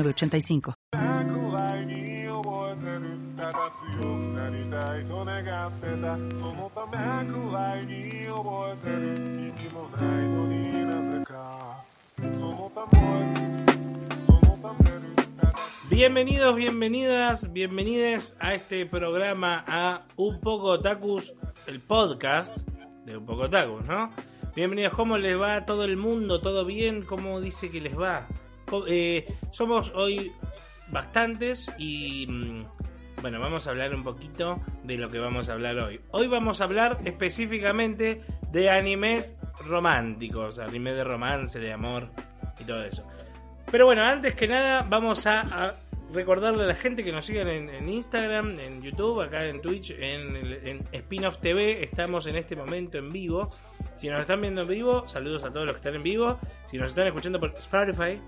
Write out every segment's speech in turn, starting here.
85. Bienvenidos, bienvenidas, bienvenides a este programa a Un poco Tacus, el podcast de Un poco Tacus, ¿no? Bienvenidos, ¿cómo les va a todo el mundo? ¿Todo bien? ¿Cómo dice que les va? Eh, somos hoy bastantes y mm, bueno, vamos a hablar un poquito de lo que vamos a hablar hoy. Hoy vamos a hablar específicamente de animes románticos, animes de romance, de amor y todo eso. Pero bueno, antes que nada vamos a, recordarle a la gente que nos sigan en, Instagram, en YouTube, acá en Twitch, en, en Spin-off TV. Estamos en este momento en vivo. Si nos están viendo en vivo, saludos a todos los que están en vivo. Si nos están escuchando por Spotify,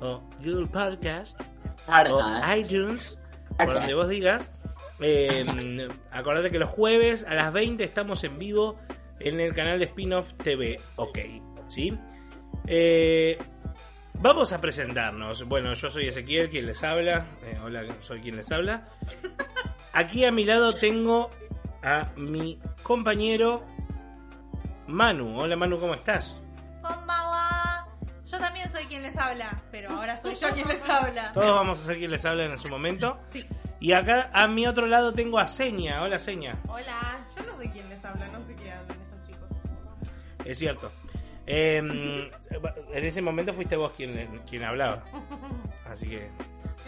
o Google Podcast o iTunes, por donde vos digas. Eh, acordate que los jueves a las 20 estamos en vivo en el canal de Spin-off TV. Ok, ¿sí? Eh, vamos a presentarnos. Bueno, yo soy Ezequiel, quien les habla. Eh, hola, soy quien les habla. Aquí a mi lado tengo a mi compañero Manu. Hola Manu, ¿cómo estás? Yo también soy quien les habla, pero ahora soy yo quien les habla. Todos vamos a ser quien les habla en su momento. Sí. Y acá a mi otro lado tengo a Seña. Hola Seña. Hola, yo no sé quién les habla, no sé qué hablan estos chicos. Es cierto. Em, en ese momento fuiste vos quien, quien hablaba. Así que.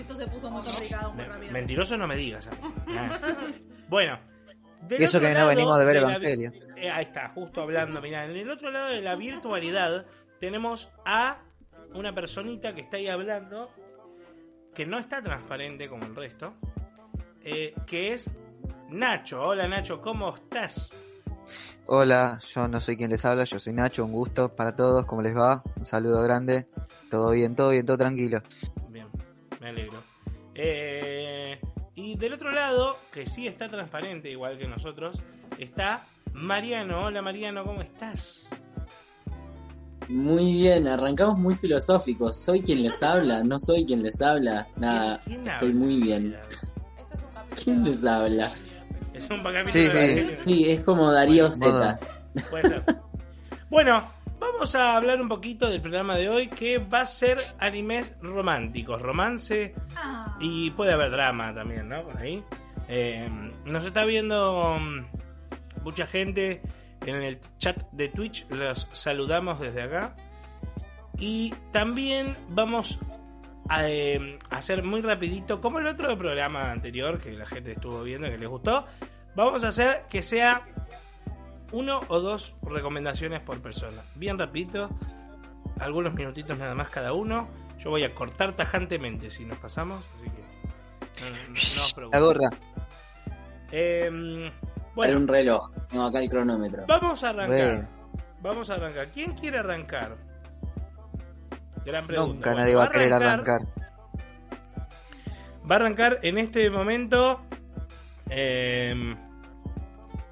Esto se puso muy complicado muy rápido. Mentiroso no me digas. bueno. Y eso que no venimos de ver Evangelio. Eh, ahí está, justo hablando. Mirá, en el otro lado de la virtualidad tenemos a una personita que está ahí hablando, que no está transparente como el resto, eh, que es Nacho. Hola Nacho, ¿cómo estás? Hola, yo no soy quien les habla, yo soy Nacho, un gusto para todos, ¿cómo les va? Un saludo grande, todo bien, todo bien, todo tranquilo. Bien, me alegro. Eh, y del otro lado, que sí está transparente igual que nosotros, está Mariano. Hola Mariano, ¿cómo estás? Muy bien, arrancamos muy filosóficos. Soy quien les habla, no soy quien les habla. Nada, estoy muy bien. ¿Quién les habla? Es un capítulo sí, sí. sí, es como Darío Z. Puede ser. Bueno, vamos a hablar un poquito del programa de hoy que va a ser animes románticos, romance ah. y puede haber drama también, ¿no? Por ahí. Eh, nos está viendo mm, mucha gente en el chat de Twitch. Los saludamos desde acá. Y también vamos a eh, hacer muy rapidito, como el otro programa anterior que la gente estuvo viendo y que les gustó. Vamos a hacer que sea uno o dos recomendaciones por persona. Bien rapidito, algunos minutitos nada más cada uno. Yo voy a cortar tajantemente si nos pasamos, así que no, La gorra. Eh, bueno, un reloj. Tengo acá el cronómetro. Vamos a arrancar. Vamos a arrancar. ¿Quién quiere arrancar? Gran pregunta. Nunca nadie va a querer arrancar. Va a arrancar en este momento. Em,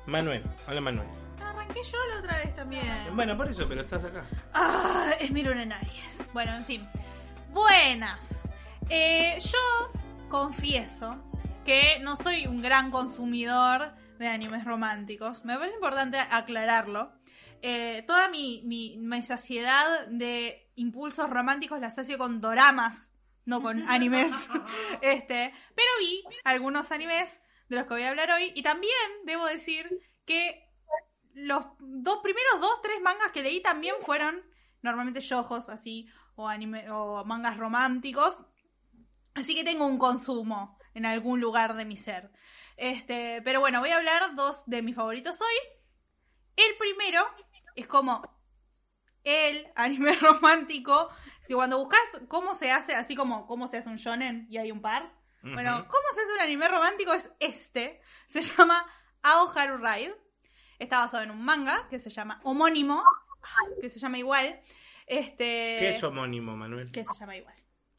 Manuel. Hola, Manuel. Arranqué yo la otra vez también. Bueno, por eso, pero estás acá. Ah, es mi luna en Aries. Bueno, en fin. Buenas. Eh, yo confieso que no soy un gran consumidor de animes románticos. Me parece importante aclararlo. Eh, toda mi, mi, saciedad de impulsos románticos la asocio con doramas, no con animes. este, pero vi algunos animes de los que voy a hablar hoy y también debo decir que los dos primeros dos, tres mangas que leí también fueron normalmente yojos así o anime o mangas románticos. Así que tengo un consumo en algún lugar de mi ser. Este, pero bueno, voy a hablar dos de mis favoritos hoy. El primero es como el anime romántico. Es que cuando buscas cómo se hace, así como cómo se hace un shonen y hay un par. Bueno, cómo se hace un anime romántico es este. Se llama Aoharu Ride. Está basado en un manga que se llama homónimo, que se llama igual. Este, ¿Qué es homónimo, Manuel? Que se llama igual.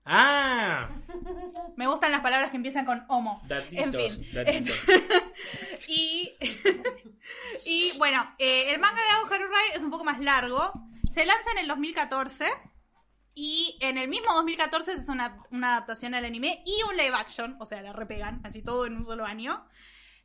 ¡Ah! Me gustan las palabras que empiezan con homo. en fin. y, y bueno, eh, el manga de Ride es un poco más largo. Se lanza en el 2014. Y en el mismo 2014 es una, una adaptación al anime y un live action. O sea, la repegan, así todo en un solo año.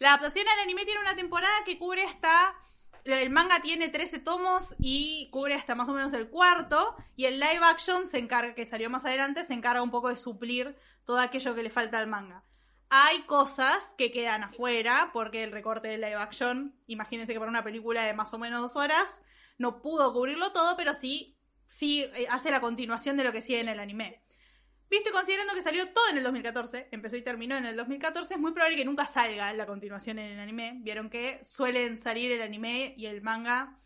La adaptación al anime tiene una temporada que cubre hasta el manga tiene 13 tomos y cubre hasta más o menos el cuarto. Y el live action se encarga, que salió más adelante, se encarga un poco de suplir todo aquello que le falta al manga. Hay cosas que quedan afuera, porque el recorte del live action, imagínense que para una película de más o menos dos horas, no pudo cubrirlo todo, pero sí, sí eh, hace la continuación de lo que sigue en el anime. Visto y considerando que salió todo en el 2014, empezó y terminó en el 2014, es muy probable que nunca salga la continuación en el anime. Vieron que suelen salir el anime y el manga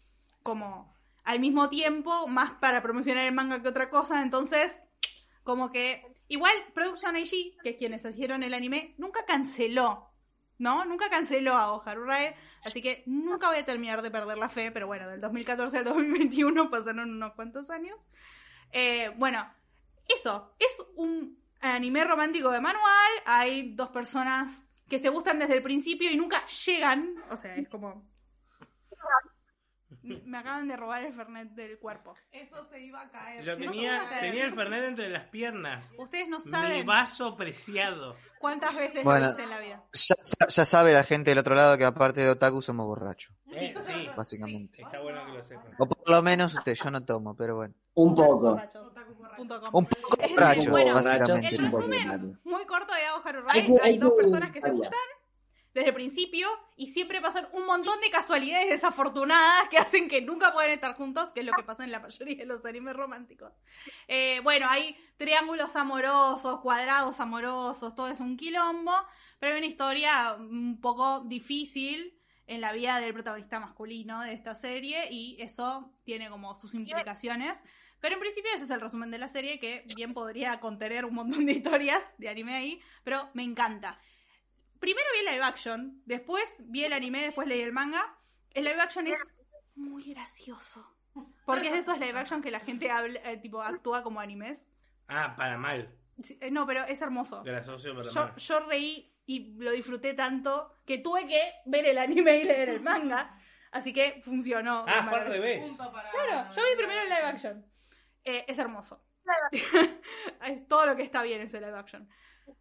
como al mismo tiempo, más para promocionar el manga que otra cosa, entonces como que igual Production IG, que es quienes hicieron el anime, nunca canceló, ¿no? Nunca canceló a Oharu Rae, así que nunca voy a terminar de perder la fe, pero bueno, del 2014 al 2021 pasaron unos cuantos años. Eh, bueno, eso, es un anime romántico de manual. Hay dos personas que se gustan desde el principio y nunca llegan. O sea, es como. Me acaban de robar el Fernet del cuerpo. Eso se iba a caer. Lo tenía, tenía el Fernet entre las piernas. Ustedes no saben. Mi vaso preciado. ¿Cuántas veces lo hice en la vida? Ya, sabe la gente del otro lado que aparte de otaku somos borrachos. Eh, sí. Básicamente. Está bueno que lo sepan. O por lo menos usted, yo no tomo, pero bueno. Un poco. Un poco borracho, básicamente. El resumen muy corto de Aoharu Rai. Hay, dos personas que se gustan desde el principio y siempre pasan un montón de casualidades desafortunadas que hacen que nunca puedan estar juntos, que es lo que pasa en la mayoría de los animes románticos. Eh, bueno, hay triángulos amorosos, cuadrados amorosos, todo es un quilombo, pero hay una historia un poco difícil en la vida del protagonista masculino de esta serie y eso tiene como sus implicaciones. Pero en principio ese es el resumen de la serie que bien podría contener un montón de historias de anime ahí, pero me encanta primero vi el live action, después vi el anime, después leí el manga. El live action es muy gracioso. Porque es de esos live action que la gente habla, eh, tipo, actúa como animes. Ah, para mal. Eh, no, pero es hermoso. Gracioso para yo, mal. yo reí y lo disfruté tanto que tuve que ver el anime y leer el manga. Así que funcionó. Ah, fue al revés. Claro, yo vi primero el live action. Eh, es hermoso. Todo lo que está bien es el live action.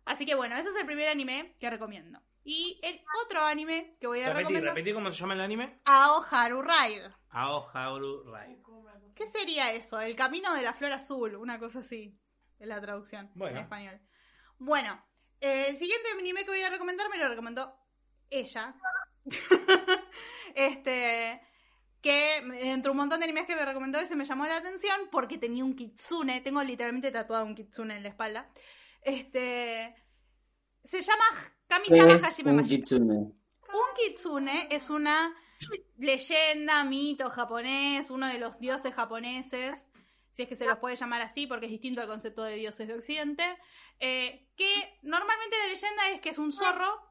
Así que bueno, ese es el primer anime que recomiendo. Y el otro anime que voy a recomendar. Repetí cómo se llama el anime. Aoharu Ride. Aoharu Ride. ¿Qué sería eso? El camino de la flor azul, una cosa así. Es la traducción en español. Bueno, el siguiente anime que voy a recomendar me lo recomendó ella. este. Que entre un montón de animes que me recomendó ese me llamó la atención porque tenía un kitsune. Tengo literalmente tatuado un kitsune en la espalda. Este. Se llama Kamisama Hajime un kitsune? Un kitsune es una leyenda, mito japonés, uno de los dioses japoneses, si es que se los puede llamar así, porque es distinto al concepto de dioses de Occidente, eh, que normalmente la leyenda es que es un zorro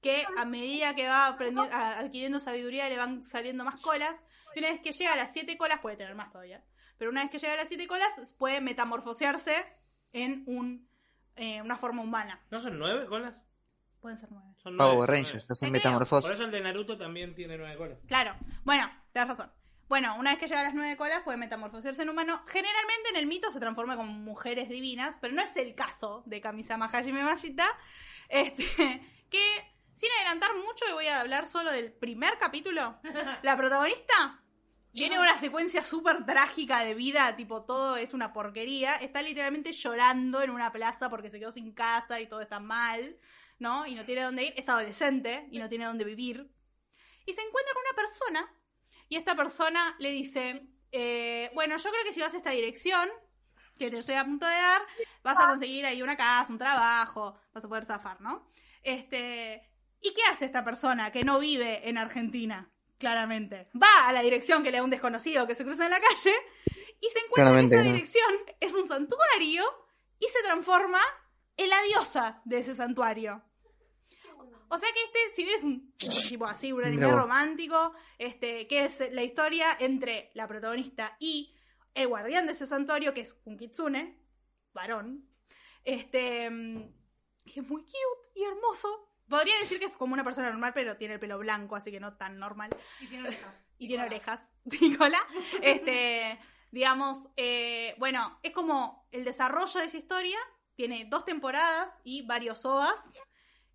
que a medida que va adquiriendo sabiduría le van saliendo más colas, y una vez que llega a las siete colas, puede tener más todavía, pero una vez que llega a las siete colas, puede metamorfosearse en un eh, una forma humana. ¿No son nueve colas? Pueden ser nueve. Son nueve, Power Rangers, hacen metamorfosis. Por eso el de Naruto también tiene nueve colas. Claro, bueno, tienes razón. Bueno, una vez que llega a las nueve colas puede metamorfosearse en humano. Generalmente en el mito se transforma como mujeres divinas, pero no es el caso de Kamisama Hajime Mashita. Este, que sin adelantar mucho, y voy a hablar solo del primer capítulo. La protagonista tiene una secuencia súper trágica de vida, tipo todo es una porquería. Está literalmente llorando en una plaza porque se quedó sin casa y todo está mal, ¿no? Y no tiene dónde ir. Es adolescente y no tiene dónde vivir. Y se encuentra con una persona y esta persona le dice, eh, bueno, yo creo que si vas a esta dirección, que te estoy a punto de dar, vas a conseguir ahí una casa, un trabajo, vas a poder zafar, ¿no? Este, ¿y qué hace esta persona que no vive en Argentina? claramente. Va a la dirección que le da un desconocido que se cruza en la calle y se encuentra en esa dirección, es un santuario, y se transforma en la diosa de ese santuario. O sea que este, si ves un tipo así, un anime romántico, este, que es la historia entre la protagonista y el guardián de ese santuario, que es un kitsune, varón, este, que es muy cute y hermoso. Podría decir que es como una persona normal, pero tiene el pelo blanco, así que no tan normal. Y tiene orejas. y tiene orejas, Nicola. Este, digamos, eh, bueno, es como el desarrollo de esa historia. Tiene dos temporadas y varios OVAs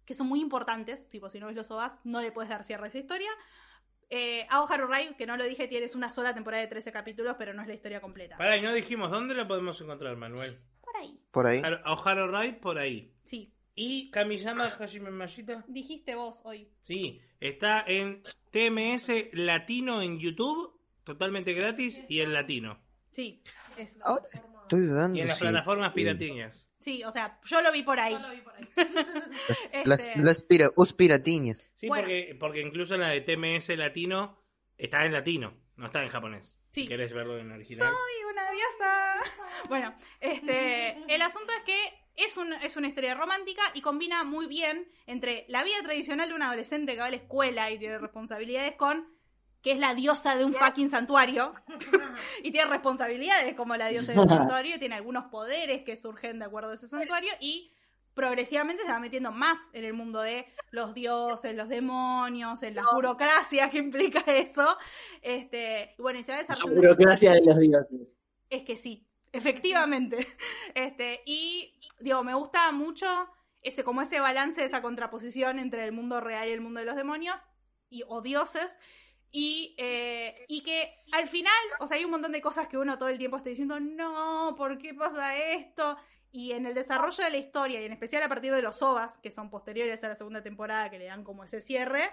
que son muy importantes. Tipo, si no ves los OVAs, no le puedes dar cierre a esa historia. Eh, Haru Ride, que no lo dije, tienes una sola temporada de 13 capítulos, pero no es la historia completa. Para, y no dijimos, ¿dónde la podemos encontrar, Manuel? Por ahí. Por ahí. Aoharu Ride, por ahí. Sí. ¿Y Kamiyama Hajime Mashita? Dijiste vos hoy. Sí, está en TMS Latino en YouTube, totalmente gratis y en latino. Sí, es. estoy dudando. Y en las plataformas piratiñas. Sí, o sea, yo lo vi por ahí. Yo lo vi por ahí. las, este... las pira, piratiñas. Sí, porque, porque incluso en la de TMS latino está en latino, no está en japonés. Sí. Si querés verlo en original. Soy una diosa. bueno, este, el asunto es que es, un, es una historia romántica y combina muy bien entre la vida tradicional de un adolescente que va a la escuela y tiene responsabilidades con que es la diosa de un fucking santuario y tiene responsabilidades como la diosa de un santuario, tiene algunos poderes que surgen de acuerdo a ese santuario y progresivamente se va metiendo más en el mundo de los dioses, los demonios, en la burocracia que implica eso. Este, bueno, y se va desarrollando. La burocracia de los dioses. Es que sí, efectivamente. Este, y digo, me gusta mucho ese, como ese balance, esa contraposición entre el mundo real y el mundo de los demonios y, o dioses. Y, eh, y que al final, o sea, hay un montón de cosas que uno todo el tiempo está diciendo, no, ¿por qué pasa esto? Y en el desarrollo de la historia, y en especial a partir de los OVAs, que son posteriores a la segunda temporada, que le dan como ese cierre,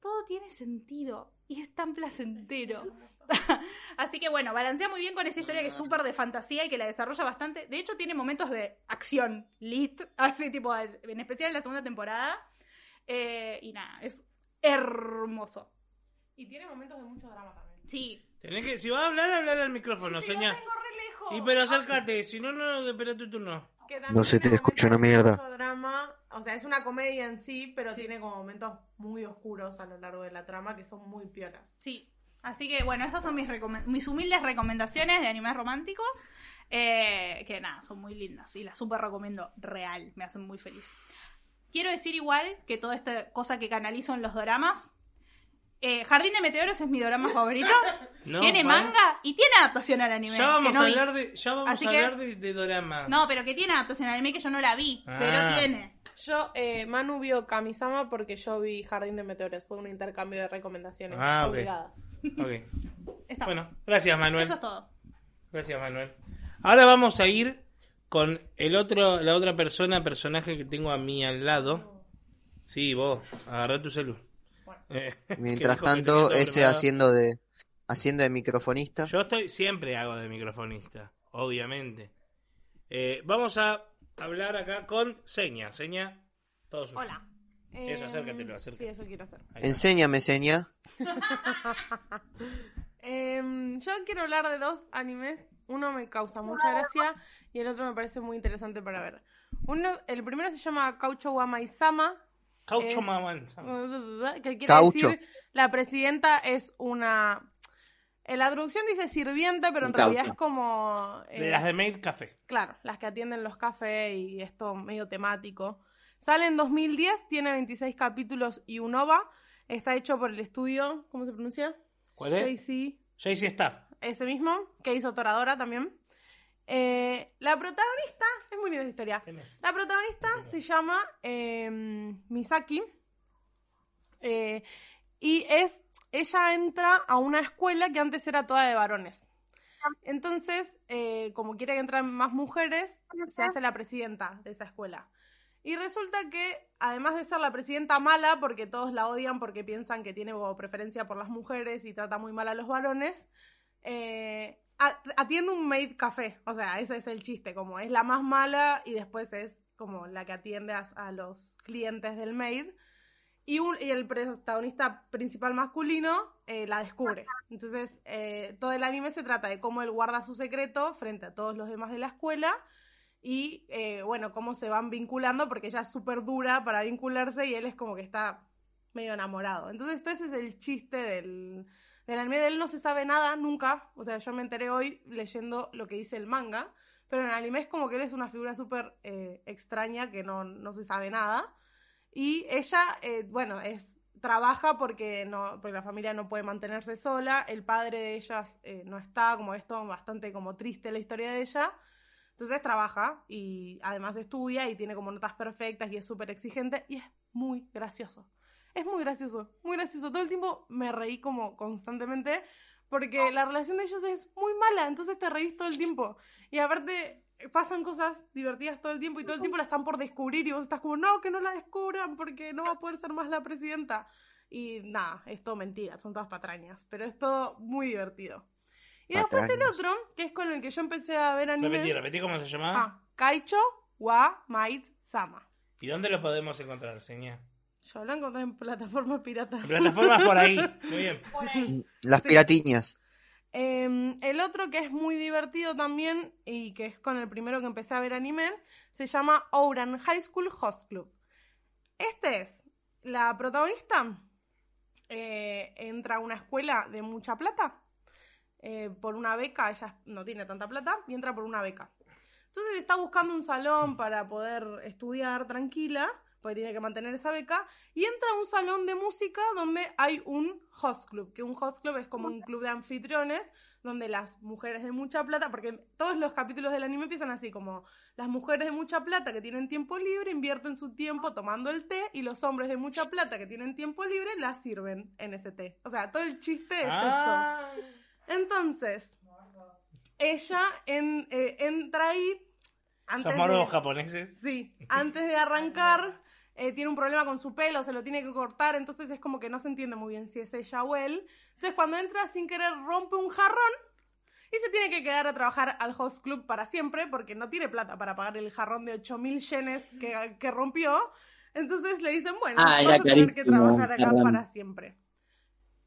todo tiene sentido y es tan placentero. Así que bueno, balancea muy bien con esa historia que es súper de fantasía y que la desarrolla bastante. De hecho, tiene momentos de acción lit, así tipo, en especial en la segunda temporada. Eh, y nada, es hermoso. Y tiene momentos de mucho drama también. Sí. Tenés que, si vas a hablar, hablar al micrófono, si. Y pero acércate, si no, no, espera tu turno. No se te escucha una mierda. Mucho drama, o sea, es una comedia en sí, pero tiene como momentos muy oscuros a lo largo de la trama que son muy piolas. Sí. Así que bueno, esas son mis, mis humildes recomendaciones de animes románticos. Eh, que nada, son muy lindas y las súper recomiendo real, me hacen muy feliz. Quiero decir igual que toda esta cosa que canalizo en los dramas eh, Jardín de Meteoros es mi drama favorito. tiene manga y tiene adaptación al anime. Ya vamos a hablar, de, ya vamos a hablar de, drama. No, pero que tiene adaptación al anime que yo no la vi, pero ah. tiene. Yo, eh, Manu vio Kamisama porque yo vi Jardín de Meteoros. Fue un intercambio de recomendaciones ah, obligadas. bueno, gracias Manuel. Eso es todo. Gracias Manuel. Ahora vamos a ir con el otro, la otra persona, personaje que tengo a mí al lado. Sí, vos, agarrá tu celular. Eh, Mientras tanto, ese haciendo de haciendo de microfonista. Yo estoy siempre hago de microfonista, obviamente. Eh, vamos a hablar acá con Seña. Seña, todos Hola. Eso, acércatelo, Sí, eso quiero hacer. Enséñame, Seña. Em, yo quiero hablar de dos animes. Uno me causa mucha gracia y el otro me parece muy interesante para ver. Uno, el primero se llama Caucho Wamaisama, Caucho eh, Que quiere decir, la presidenta es una... En la traducción dice sirviente, pero en realidad es como... Eh, las de Maid Café. Claro, las que atienden los cafés y esto medio temático. Sale en 2010, tiene 26 capítulos y un OVA. Está hecho por el estudio, ¿cómo se pronuncia? ¿Cuál es? JC. JC Staff. Ese mismo, que hizo Toradora también. Eh, la protagonista, es muy linda esta historia. La protagonista se llama em, Misaki. Eh, y es, ella entra a una escuela que antes era toda de varones. Entonces, eh, como quiere que entren más mujeres, se hace la presidenta de esa escuela. Y resulta que, además de ser la presidenta mala, porque todos la odian porque piensan que tiene preferencia por las mujeres y trata muy mal a los varones, eh, atiende un maid café. O sea, ese es el chiste, como es la más mala y después es como la que atiende a, los clientes del maid. y, el protagonista principal masculino eh, la descubre. Entonces, eh, todo el anime se trata de cómo él guarda su secreto frente a todos los demás de la escuela y, eh, bueno, cómo se van vinculando, porque ella es súper dura para vincularse y él es como que está medio enamorado. Entonces, ese es el chiste del, del anime. De él no se sabe nada nunca. O sea, yo me enteré hoy leyendo lo que dice el manga. Pero en el anime es como que él es una figura súper extraña que no, no se sabe nada. Y ella, eh, bueno, es trabaja porque no porque la familia no puede mantenerse sola el padre de ellas eh, no está como esto bastante como triste la historia de ella entonces trabaja y además estudia y tiene como notas perfectas y es súper exigente y es muy gracioso es muy gracioso muy gracioso todo el tiempo me reí como constantemente porque la relación de ellos es muy mala entonces te reís todo el tiempo y aparte pasan cosas divertidas todo el tiempo y todo el tiempo la están por descubrir y vos estás como, no, que no la descubran porque no va a poder ser más la presidenta. Y nada, es todo mentira, son todas patrañas, pero es todo muy divertido. Y después el otro, que es con el que yo empecé a ver anime. Repetí, repetí cómo se llamaba. Ah, Kaicho wa Might Sama. ¿Y dónde lo podemos encontrar, señor? Yo lo encontré en plataformas piratas. plataformas por ahí, muy bien. Por ahí. Las piratiñas. Em, el otro que es muy divertido también y que es con el primero que empecé a ver anime, se llama Ouran High School Host Club. Este es, la protagonista eh, entra a una escuela de mucha plata eh, por una beca, ella no tiene tanta plata y entra por una beca. Entonces está buscando un salón para poder estudiar tranquila porque tiene que mantener esa beca, y entra a un salón de música donde hay un host club, que un host club es como un club de anfitriones, donde las mujeres de mucha plata, porque todos los capítulos del anime empiezan así, como las mujeres de mucha plata que tienen tiempo libre invierten su tiempo tomando el té, y los hombres de mucha plata que tienen tiempo libre la sirven en ese té. O sea, todo el chiste es ah. Entonces, ella en, eh, entra ahí... Antes ¿Son japoneses? Sí, antes de arrancar eh, tiene un problema con su pelo, se lo tiene que cortar, entonces es como que no se entiende muy bien si es ella o él. Entonces cuando entra sin querer rompe un jarrón y se tiene que quedar a trabajar al host club para siempre porque no tiene plata para pagar el jarrón de 8000 yenes que, que rompió. Entonces le dicen, bueno, ah, vas a tener que trabajar acá para siempre.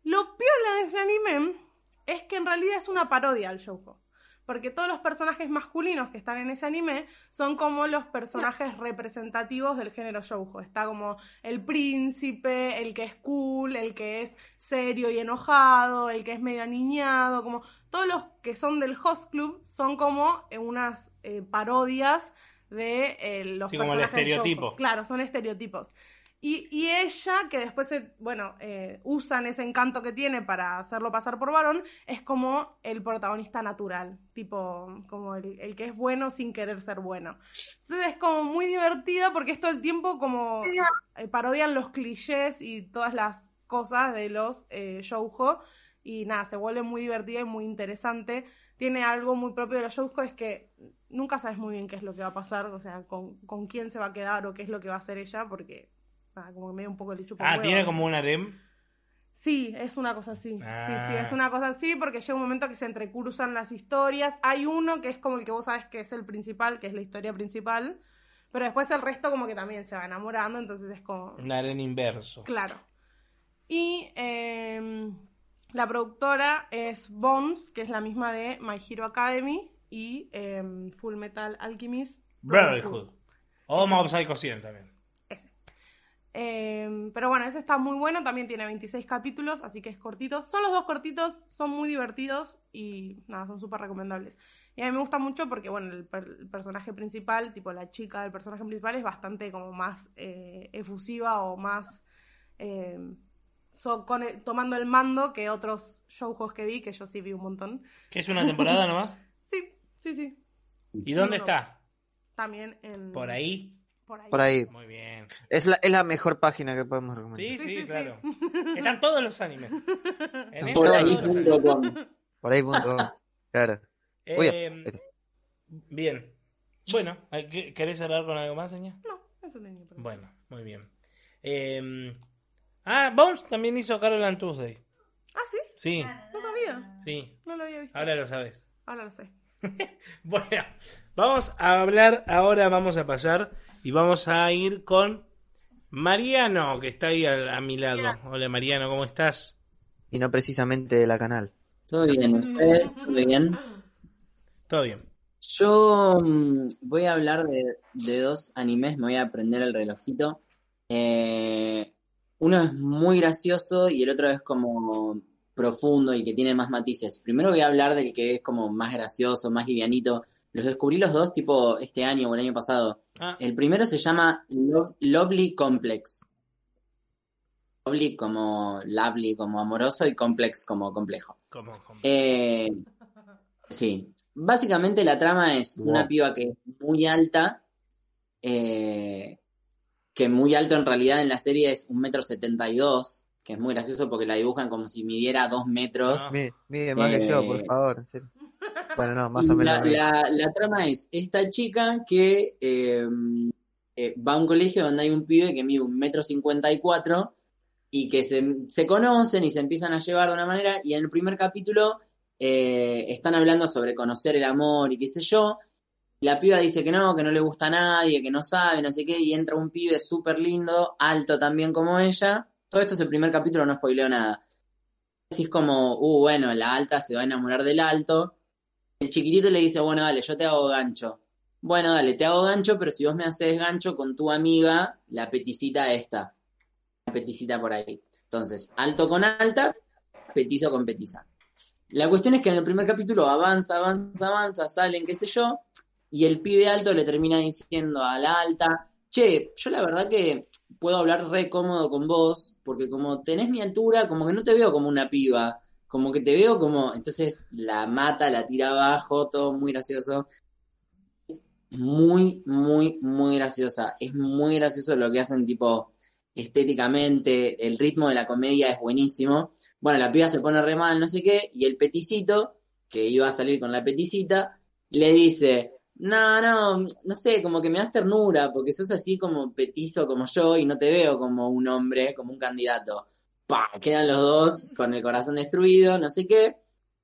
Lo piola de ese anime es que en realidad es una parodia al shoujo porque todos los personajes masculinos que están en ese anime son como los personajes representativos del género shoujo. Está como el príncipe, el que es cool, el que es serio y enojado, el que es medio aniñado, como todos los que son del host club son como unas eh, parodias de eh, los sí, personajes como el estereotipo. Claro, son estereotipos. Y, ella, que después, bueno, eh, usan ese encanto que tiene para hacerlo pasar por varón, es como el protagonista natural, tipo, como el, que es bueno sin querer ser bueno. Entonces es como muy divertida porque es todo el tiempo como eh, parodian los clichés y todas las cosas de los eh, shoujo. Y nada, se vuelve muy divertida y muy interesante. Tiene algo muy propio de los shoujo, es que nunca sabes muy bien qué es lo que va a pasar, o sea, con, con quién se va a quedar o qué es lo que va a hacer ella, porque como que medio un poco el chupa Ah, ¿tiene como un harem? Sí, es una cosa así. Sí, sí, es ah. una cosa así porque llega un momento que se entrecruzan las historias. Hay uno que es como el que vos sabes que es el principal, que es la historia principal. Pero después el resto como que también se va enamorando, entonces es como... Un harem inverso. Claro. Y em, la productora es Bones, que es la misma de My Hero Academy y em, Full Metal Alchemist. Brotherhood. O Mob Psycho 100 también. Em, pero bueno, ese está muy bueno, también tiene 26 capítulos, así que es cortito. Son los dos cortitos, son muy divertidos y nada, son súper recomendables. Y a mí me gusta mucho porque, bueno, el, personaje principal, tipo la chica del personaje principal, es bastante como más eh, efusiva o más em, tomando el mando que otros shows que vi, que yo sí vi un montón. ¿Que es una temporada nomás? sí, sí, sí. ¿Y dónde está? También en... ¿Por ahí? Por ahí. Muy bien. Es la, es la mejor página que podemos recomendar. Sí, sí, claro. Están todos los animes. En por, ahí por ahí. Claro. Eh, bien. Bueno, ¿querés hablar con algo más, señor? No, eso tenía problema. Bueno, muy bien. Eh, ah, Bones también hizo Carol Tuesday. ¿Ah, sí? Sí. No sabía. Sí. No lo había visto. Ahora lo sabes. Ahora lo sé. bueno, vamos a hablar ahora, vamos a pasar y vamos a ir con Mariano, que está ahí a, mi lado. Hola Mariano, ¿cómo estás? Y no precisamente de la canal. Todo bien, ¿ustedes? ¿Todo bien? Todo bien. Yo mm, voy a hablar de, dos animes, me voy a aprender el relojito. Eh, uno es muy gracioso y el otro es como profundo y que tiene más matices. Primero voy a hablar del que es como más gracioso, más livianito. Los descubrí los dos tipo este año o el año pasado. Ah. El primero se llama Lovely Complex. Lovely como lovely, como amoroso y complex como complejo. Eh, sí. Básicamente la trama es una piba que es muy alta, eh, que muy alto en realidad en la serie es un metro setenta y dos, que es muy gracioso porque la dibujan como si midiera dos metros. Ah. Mide, más que yo, por eh, favor, Bueno, no, más o menos. La, trama es esta chica que em, eh, va a un colegio donde hay un pibe que mide un metro cincuenta y cuatro y que se, conocen y se empiezan a llevar de una manera y en el primer capítulo eh, están hablando sobre conocer el amor y qué sé yo. La piba dice que no, que no le gusta a nadie, que no sabe, no sé qué, y entra un pibe súper lindo, alto también como ella, todo esto es el primer capítulo, no spoileo nada. Así es como, uh, bueno, la alta se va a enamorar del alto. El chiquitito le dice, bueno, dale, yo te hago gancho. Bueno, dale, te hago gancho, pero si vos me haces gancho con tu amiga, la peticita esta. La peticita por ahí. Entonces, alto con alta, petizo con petiza. La cuestión es que en el primer capítulo avanza, avanza, avanza, salen, qué sé yo, y el pibe alto le termina diciendo a la alta, che, yo la verdad que puedo hablar re cómodo con vos, porque como tenés mi altura, como que no te veo como una piba, como que te veo como, entonces la mata, la tira abajo, todo muy gracioso. Es muy, muy, muy graciosa. Es muy gracioso lo que hacen tipo estéticamente, el ritmo de la comedia es buenísimo. Bueno, la piba se pone re mal, no sé qué, y el peticito, que iba a salir con la peticita, le dice, no, no, no sé, como que me das ternura, porque sos así como petizo como yo y no te veo como un hombre, como un candidato. Pa, quedan los dos con el corazón destruido, no sé qué,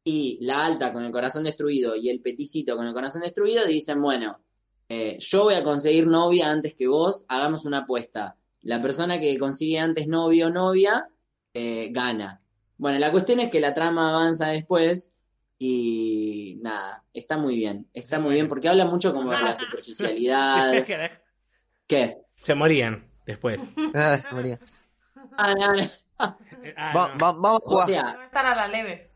y la alta con el corazón destruido y el peticito con el corazón destruido dicen, bueno, eh, yo voy a conseguir novia antes que vos, hagamos una apuesta. La persona que consigue antes novio o novia, eh, gana. Bueno, la cuestión es que la trama avanza después y nada, está muy bien. Está muy bien porque habla mucho como de la superficialidad. ¿Qué? Se morían después. Ah, se morían. Ah, ah, vamos a jugar. O sea, estar a la leve.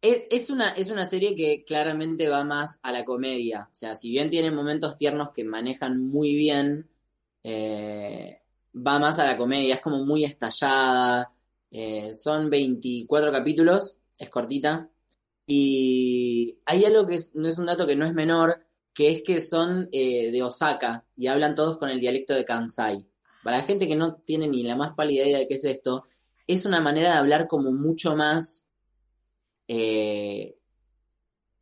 Es, una, es una serie que claramente va más a la comedia. O sea, si bien tiene momentos tiernos que manejan muy bien, eh, va más a la comedia. Es como muy estallada. Eh, son 24 capítulos, es cortita. Y hay algo que no es un dato que no es menor, que es que son eh, de Osaka y hablan todos con el dialecto de Kansai. Para la gente que no tiene ni la más pálida idea de qué es esto, es una manera de hablar como mucho más eh,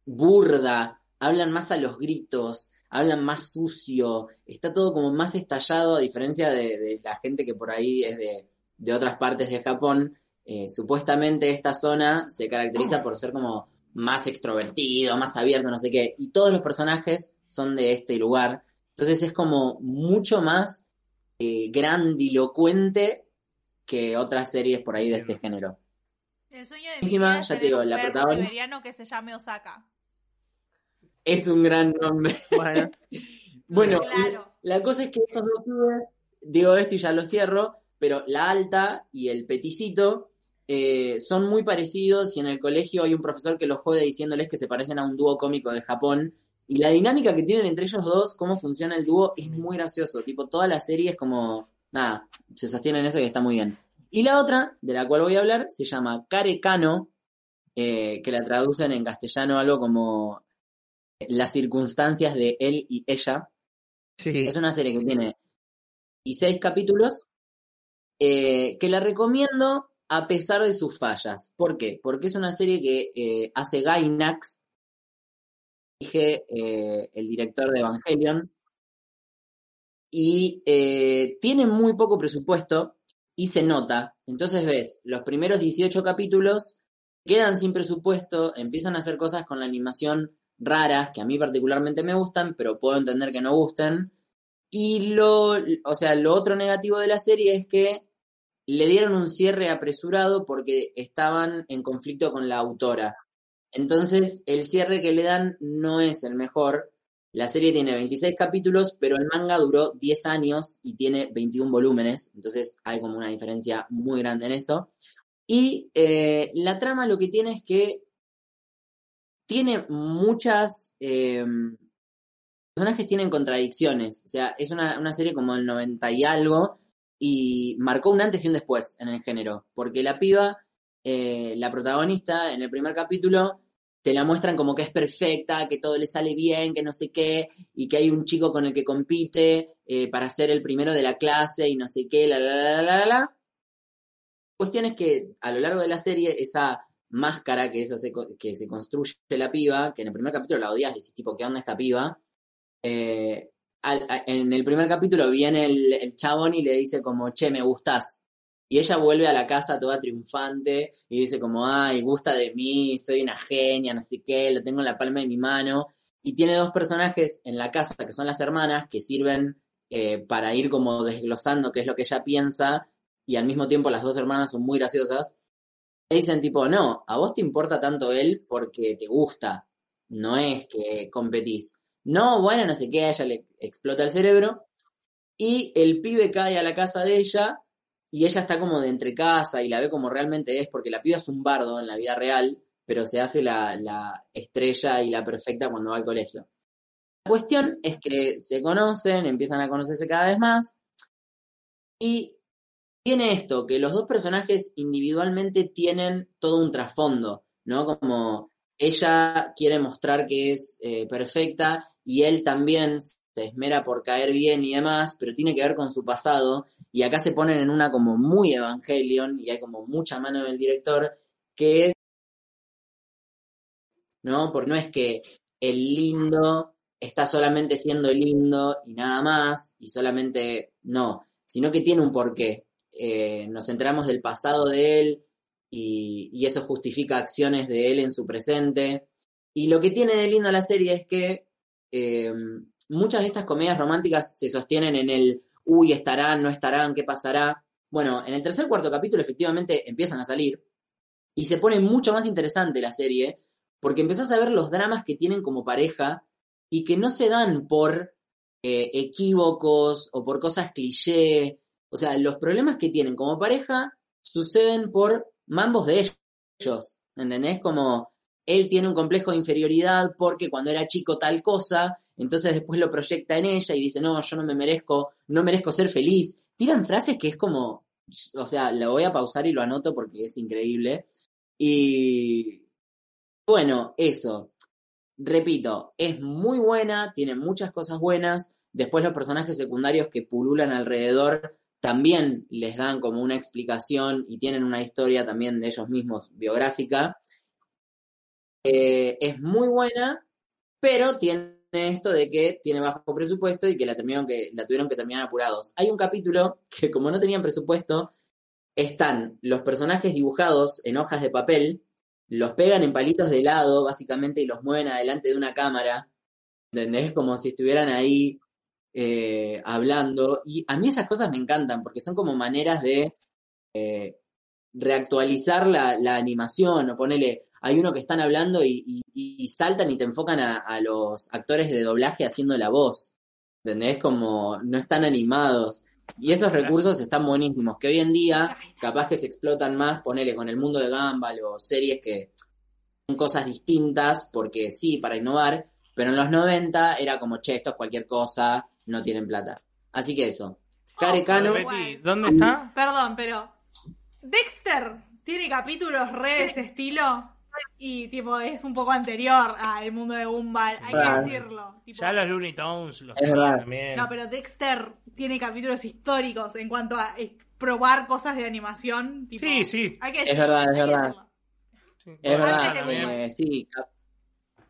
burda, hablan más a los gritos, hablan más sucio, está todo como más estallado a diferencia de, la gente que por ahí es de, de otras partes de Japón, eh, supuestamente esta zona se caracteriza por ser como más extrovertido, más abierto, no sé qué, y todos los personajes son de este lugar. Entonces es como mucho más eh, grandilocuente que otras series por ahí de este género. El sueño de ya te digo, la protagonista que se llame Osaka. Es un gran nombre. Bueno, la cosa es que estos dos clubes, digo esto y ya lo cierro, pero la alta y el peticito eh, son muy parecidos y en el colegio hay un profesor que los jode diciéndoles que se parecen a un dúo cómico de Japón. Y la dinámica que tienen entre ellos dos, cómo funciona el dúo, es muy gracioso. Tipo, toda la serie es como, nada, se sostiene en eso y está muy bien. Y la otra, de la cual voy a hablar, se llama Carecano, eh, que la traducen en castellano algo como las circunstancias de él y ella. Sí. Es una serie que tiene 16 capítulos eh, que la recomiendo a pesar de sus fallas. ¿Por qué? Porque es una serie que eh, hace Gainax, dije eh, el director de Evangelion, y tiene muy poco presupuesto y se nota. Entonces ves, los primeros 18 capítulos quedan sin presupuesto, empiezan a hacer cosas con la animación raras que a mí particularmente me gustan, pero puedo entender que no gusten. Y lo, o sea, lo otro negativo de la serie es que le dieron un cierre apresurado porque estaban en conflicto con la autora. Entonces, el cierre que le dan no es el mejor. La serie tiene 26 capítulos, pero el manga duró 10 años y tiene 21 volúmenes. Entonces, hay como una diferencia muy grande en eso. Y eh, la trama lo que tiene es que tiene muchas... Eh, personajes tienen contradicciones. O sea, es una, una serie como el 90 y algo y marcó un antes y un después en el género. Porque la piba, eh, la protagonista, en el primer capítulo, te la muestran como que es perfecta, que todo le sale bien, que no sé qué, y que hay un chico con el que compite eh, para ser el primero de la clase y no sé qué, la, la, la, la, la, la. Cuestión es que a lo largo de la serie, esa máscara que, se, construye la piba, que en el primer capítulo la odias, decís tipo, ¿qué onda esta piba? Eh, en el primer capítulo viene el, el chabón y le dice como, che, me gustás. Y ella vuelve a la casa toda triunfante y dice como, ay, gusta de mí, soy una genia, no sé qué, lo tengo en la palma de mi mano. Y tiene dos personajes en la casa que son las hermanas que sirven eh, para ir como desglosando qué es lo que ella piensa y al mismo tiempo las dos hermanas son muy graciosas. E dicen tipo, no, a vos te importa tanto él porque te gusta, no es que competís. No, bueno, no sé qué, a ella le explota el cerebro y el pibe cae a la casa de ella y ella está como de entre casa y la ve como realmente es, porque la piba es un bardo en la vida real, pero se hace la, la estrella y la perfecta cuando va al colegio. La cuestión es que se conocen, empiezan a conocerse cada vez más y tiene esto, que los dos personajes individualmente tienen todo un trasfondo, ¿no? Como ella quiere mostrar que es eh, perfecta y él también se esmera por caer bien y demás, pero tiene que ver con su pasado y acá se ponen en una como muy Evangelion y hay como mucha mano del director que es, ¿no? Porque no es que el lindo está solamente siendo lindo y nada más y solamente no, sino que tiene un porqué. Eh, nos enteramos del pasado de él y, y eso justifica acciones de él en su presente. Y lo que tiene de lindo la serie es que eh, muchas de estas comedias románticas se sostienen en el, uy, estarán, no estarán, qué pasará. Bueno, en el tercer cuarto capítulo efectivamente empiezan a salir y se pone mucho más interesante la serie porque empezás a ver los dramas que tienen como pareja y que no se dan por eh, equívocos o por cosas cliché. O sea, los problemas que tienen como pareja suceden por mambos de ellos. ¿Entendés? Como él tiene un complejo de inferioridad porque cuando era chico tal cosa, entonces después lo proyecta en ella y dice, no, yo no me merezco, no merezco ser feliz. Tiran frases que es como, o sea, lo voy a pausar y lo anoto porque es increíble. Y bueno, eso. Repito, es muy buena, tiene muchas cosas buenas. Después los personajes secundarios que pululan alrededor también les dan como una explicación y tienen una historia también de ellos mismos biográfica. Eh, es muy buena, pero tiene esto de que tiene bajo presupuesto y que la, terminaron que la tuvieron que terminar apurados. Hay un capítulo que como no tenían presupuesto, están los personajes dibujados en hojas de papel, los pegan en palitos de helado, básicamente, y los mueven adelante de una cámara, ¿entendés? Como si estuvieran ahí eh, hablando. Y a mí esas cosas me encantan, porque son como maneras de eh, reactualizar la, la animación, o ponele, hay uno que están hablando y, y- y saltan y te enfocan a, a los actores de doblaje haciendo la voz, ¿entendés? Como no están animados. Y esos recursos están buenísimos, que hoy en día capaz que se explotan más, ponele con el mundo de Gumball o series que son cosas distintas, porque sí, para innovar, pero en los 90 era como, che, esto es cualquier cosa, no tienen plata. Así que eso. Care Cano, Betty, ¿dónde está? Perdón, pero Dexter tiene capítulos re de ese estilo y tipo es un poco anterior al mundo de Gumball, hay Claro. que decirlo. Tipo, Ya los Looney Tunes los Es tenían verdad. también. No, pero Dexter tiene capítulos históricos en cuanto a eh, probar cosas de animación. tipo, Sí, sí. Hay que Es verdad, es verdad. decirlo. Sí. es verdad, eh, sí,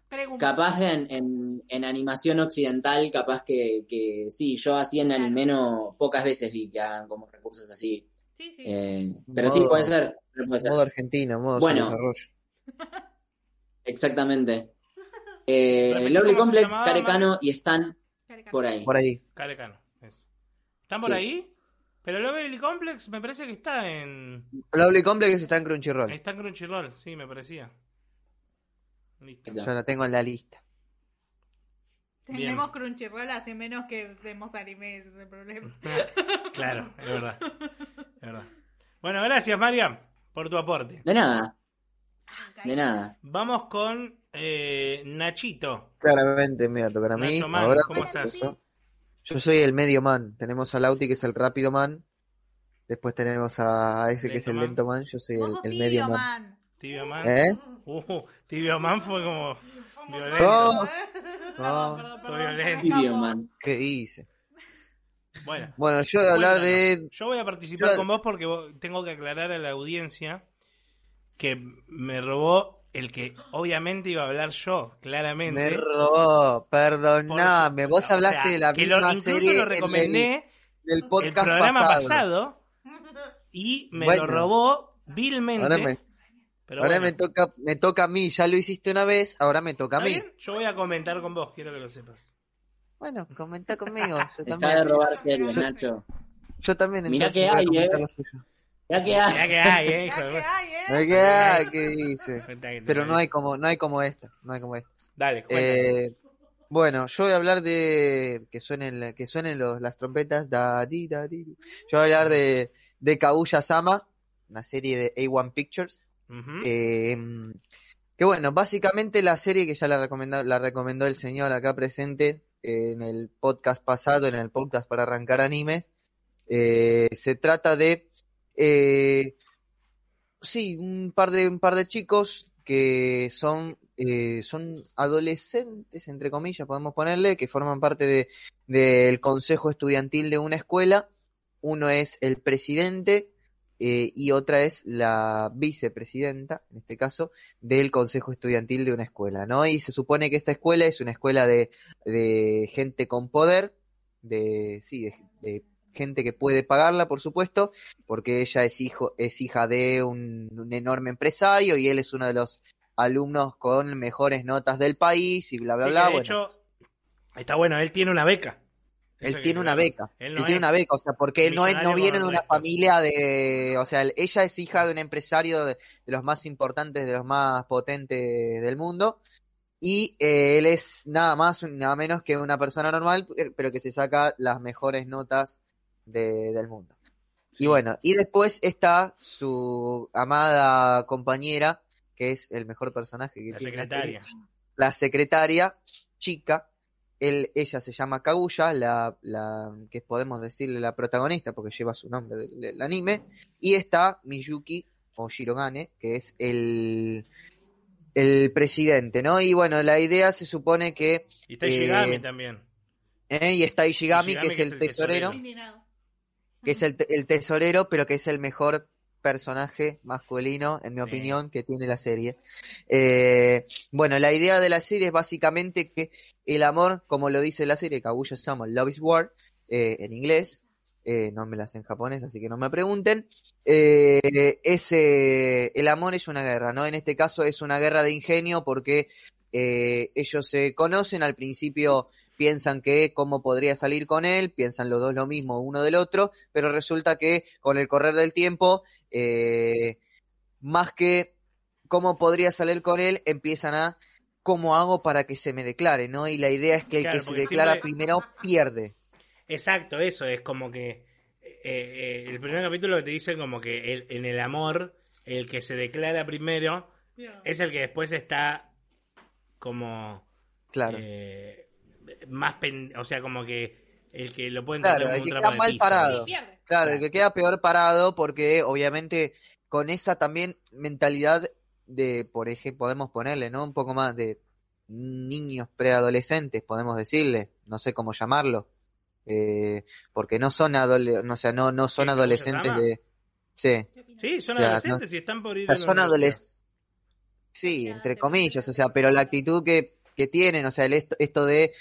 Pre-Gumball. capaz en, en, en animación occidental, capaz que, que sí, yo así en Claro. anime no, pocas veces vi que hagan como recursos así. Sí, sí. Eh, pero sí, puede ser, puede ser. Modo argentino, modo Bueno. desarrollo. Exactamente. Eh, se Complex, llamaba, Carecano y están por ahí. Por ahí. Carecano. ¿Están por Sí. ahí? Pero el Lovely Complex me parece que está en. Lovely Complex está en Crunchyroll. Está en Crunchyroll, sí, me parecía. Listo. Yo la tengo en la lista. Bien. Tenemos Crunchyroll hace menos que vemos anime, ese es el problema. claro, es verdad. Es verdad. Bueno, gracias, Mariam, por tu aporte. De nada, de nada. Vamos con eh, Nachito. Claramente me va a tocar a mí. Nacho Man, Ahora ¿cómo estás? Yo soy el medio man. Tenemos a Lauti que es el rápido man. Después tenemos a ese que es el Lento lento man. Yo soy el, tibio, medio man. man. Tibio Man. ¿Eh? Uh, Tibio Man fue como violento. No, Perdón, no, perdón, perdón, violento. escapó. man. ¿qué hice? Bueno, Bueno, yo voy a hablar de. yo voy a participar Yo- con vos porque vos- tengo que aclarar a la audiencia que me robó el que obviamente iba a hablar yo, claramente. Me robó, perdoname. Vos o sea, hablaste de la que lo- misma incluso serie lo el- recomendé el podcast programa pasado. pasado. y me Bueno. lo robó vilmente. Ahora, me, pero ahora bueno, me toca me toca a mí. Ya lo hiciste una vez, ahora me toca a ¿está mí. bien? Yo voy a comentar con vos, quiero que lo sepas. Bueno, comenta conmigo. Yo Deja de también. robar series, Nacho. Yo también. Entonces que hay, eh. Ya que hay. Ya que hay, eh, hijo Ya que hay, ¿eh? Mirá que hay, ¿qué dice? Pero no hay como, no hay como esta, no hay como esta. Dale. Eh, bueno, yo voy a hablar de que suenen, que suenen los, las trompetas. Da, di, da, di. Yo voy a hablar de, de Kaguya Sama, una serie de A1 Pictures. Eh, que bueno, básicamente la serie que ya la recomendó, la recomendó el señor acá presente eh, en el podcast pasado, en el podcast para arrancar animes. Eh, se trata de eh, sí, un par de un par de chicos que son eh, son adolescentes entre comillas podemos ponerle que forman parte de del consejo estudiantil de una escuela. Uno es el presidente eh, y otra es la vicepresidenta, en este caso, del consejo estudiantil de una escuela, ¿no? Y se supone que esta escuela es una escuela de, de gente con poder, de, sí, de, de gente que puede pagarla, por supuesto, porque ella es hijo, es hija de un, un enorme empresario y él es uno de los alumnos con mejores notas del país y bla bla Sí, bla. de bueno. hecho, está bueno, él tiene una beca. Él tiene una claro. beca. Él tiene una beca, o sea, porque no, es, no viene de una familia de. O sea, ella es hija de un empresario de, de los más importantes, de los más potentes del mundo. Y eh, él es nada más, nada menos que una persona normal, pero que se saca las mejores notas de- del mundo. Sí. Y bueno, y después está su amada compañera, que es el mejor personaje que La tiene secretaria. serie, la secretaria, chica, él, ella se llama Kaguya, la, la que podemos decirle la protagonista porque lleva su nombre del, del anime, y está Miyuki o Shirogane, que es el, el presidente, ¿no? Y bueno, la idea se supone que, Y está eh, Ishigami también. eh, y está Ishigami, Ishigami, que es el tesorero, Indignado. Que es el, el tesorero, pero que es el mejor personaje masculino, en mi Sí. opinión, que tiene la serie. Eh, bueno, la idea de la serie es básicamente que el amor, como lo dice la serie, Kaguya Sama Love is War, eh, en inglés, eh, no me las en japonés, así que no me pregunten, es, eh, el amor es una guerra, ¿no? En este caso es una guerra de ingenio porque eh, ellos se conocen, al principio piensan que cómo podría salir con él, piensan los dos lo mismo uno del otro, pero resulta que con el correr del tiempo, eh, más que cómo podría salir con él, empiezan a cómo hago para que se me declare, ¿no? Y la idea es que el Claro, que se declara siempre- primero pierde. Exacto, eso es como que eh, eh, el primer capítulo te dice como que el- en el amor el que se declara primero es el que después está como Claro. eh, más pen- o sea como que el que lo puede Claro, el que un queda mal piso. parado. Claro, el que queda peor parado porque obviamente con esa también mentalidad de, por ejemplo, podemos ponerle, ¿no? Un poco más de niños preadolescentes, podemos decirle, no sé cómo llamarlo, eh, porque no son adole no, o sea, no, no son ¿Qué, cómo se adolescentes de, sí. Sí, son O sea, adolescentes y están por ir son adolescentes, sí, entre comillas, o sea, pero la actitud que, que tienen, o sea, el esto, esto de,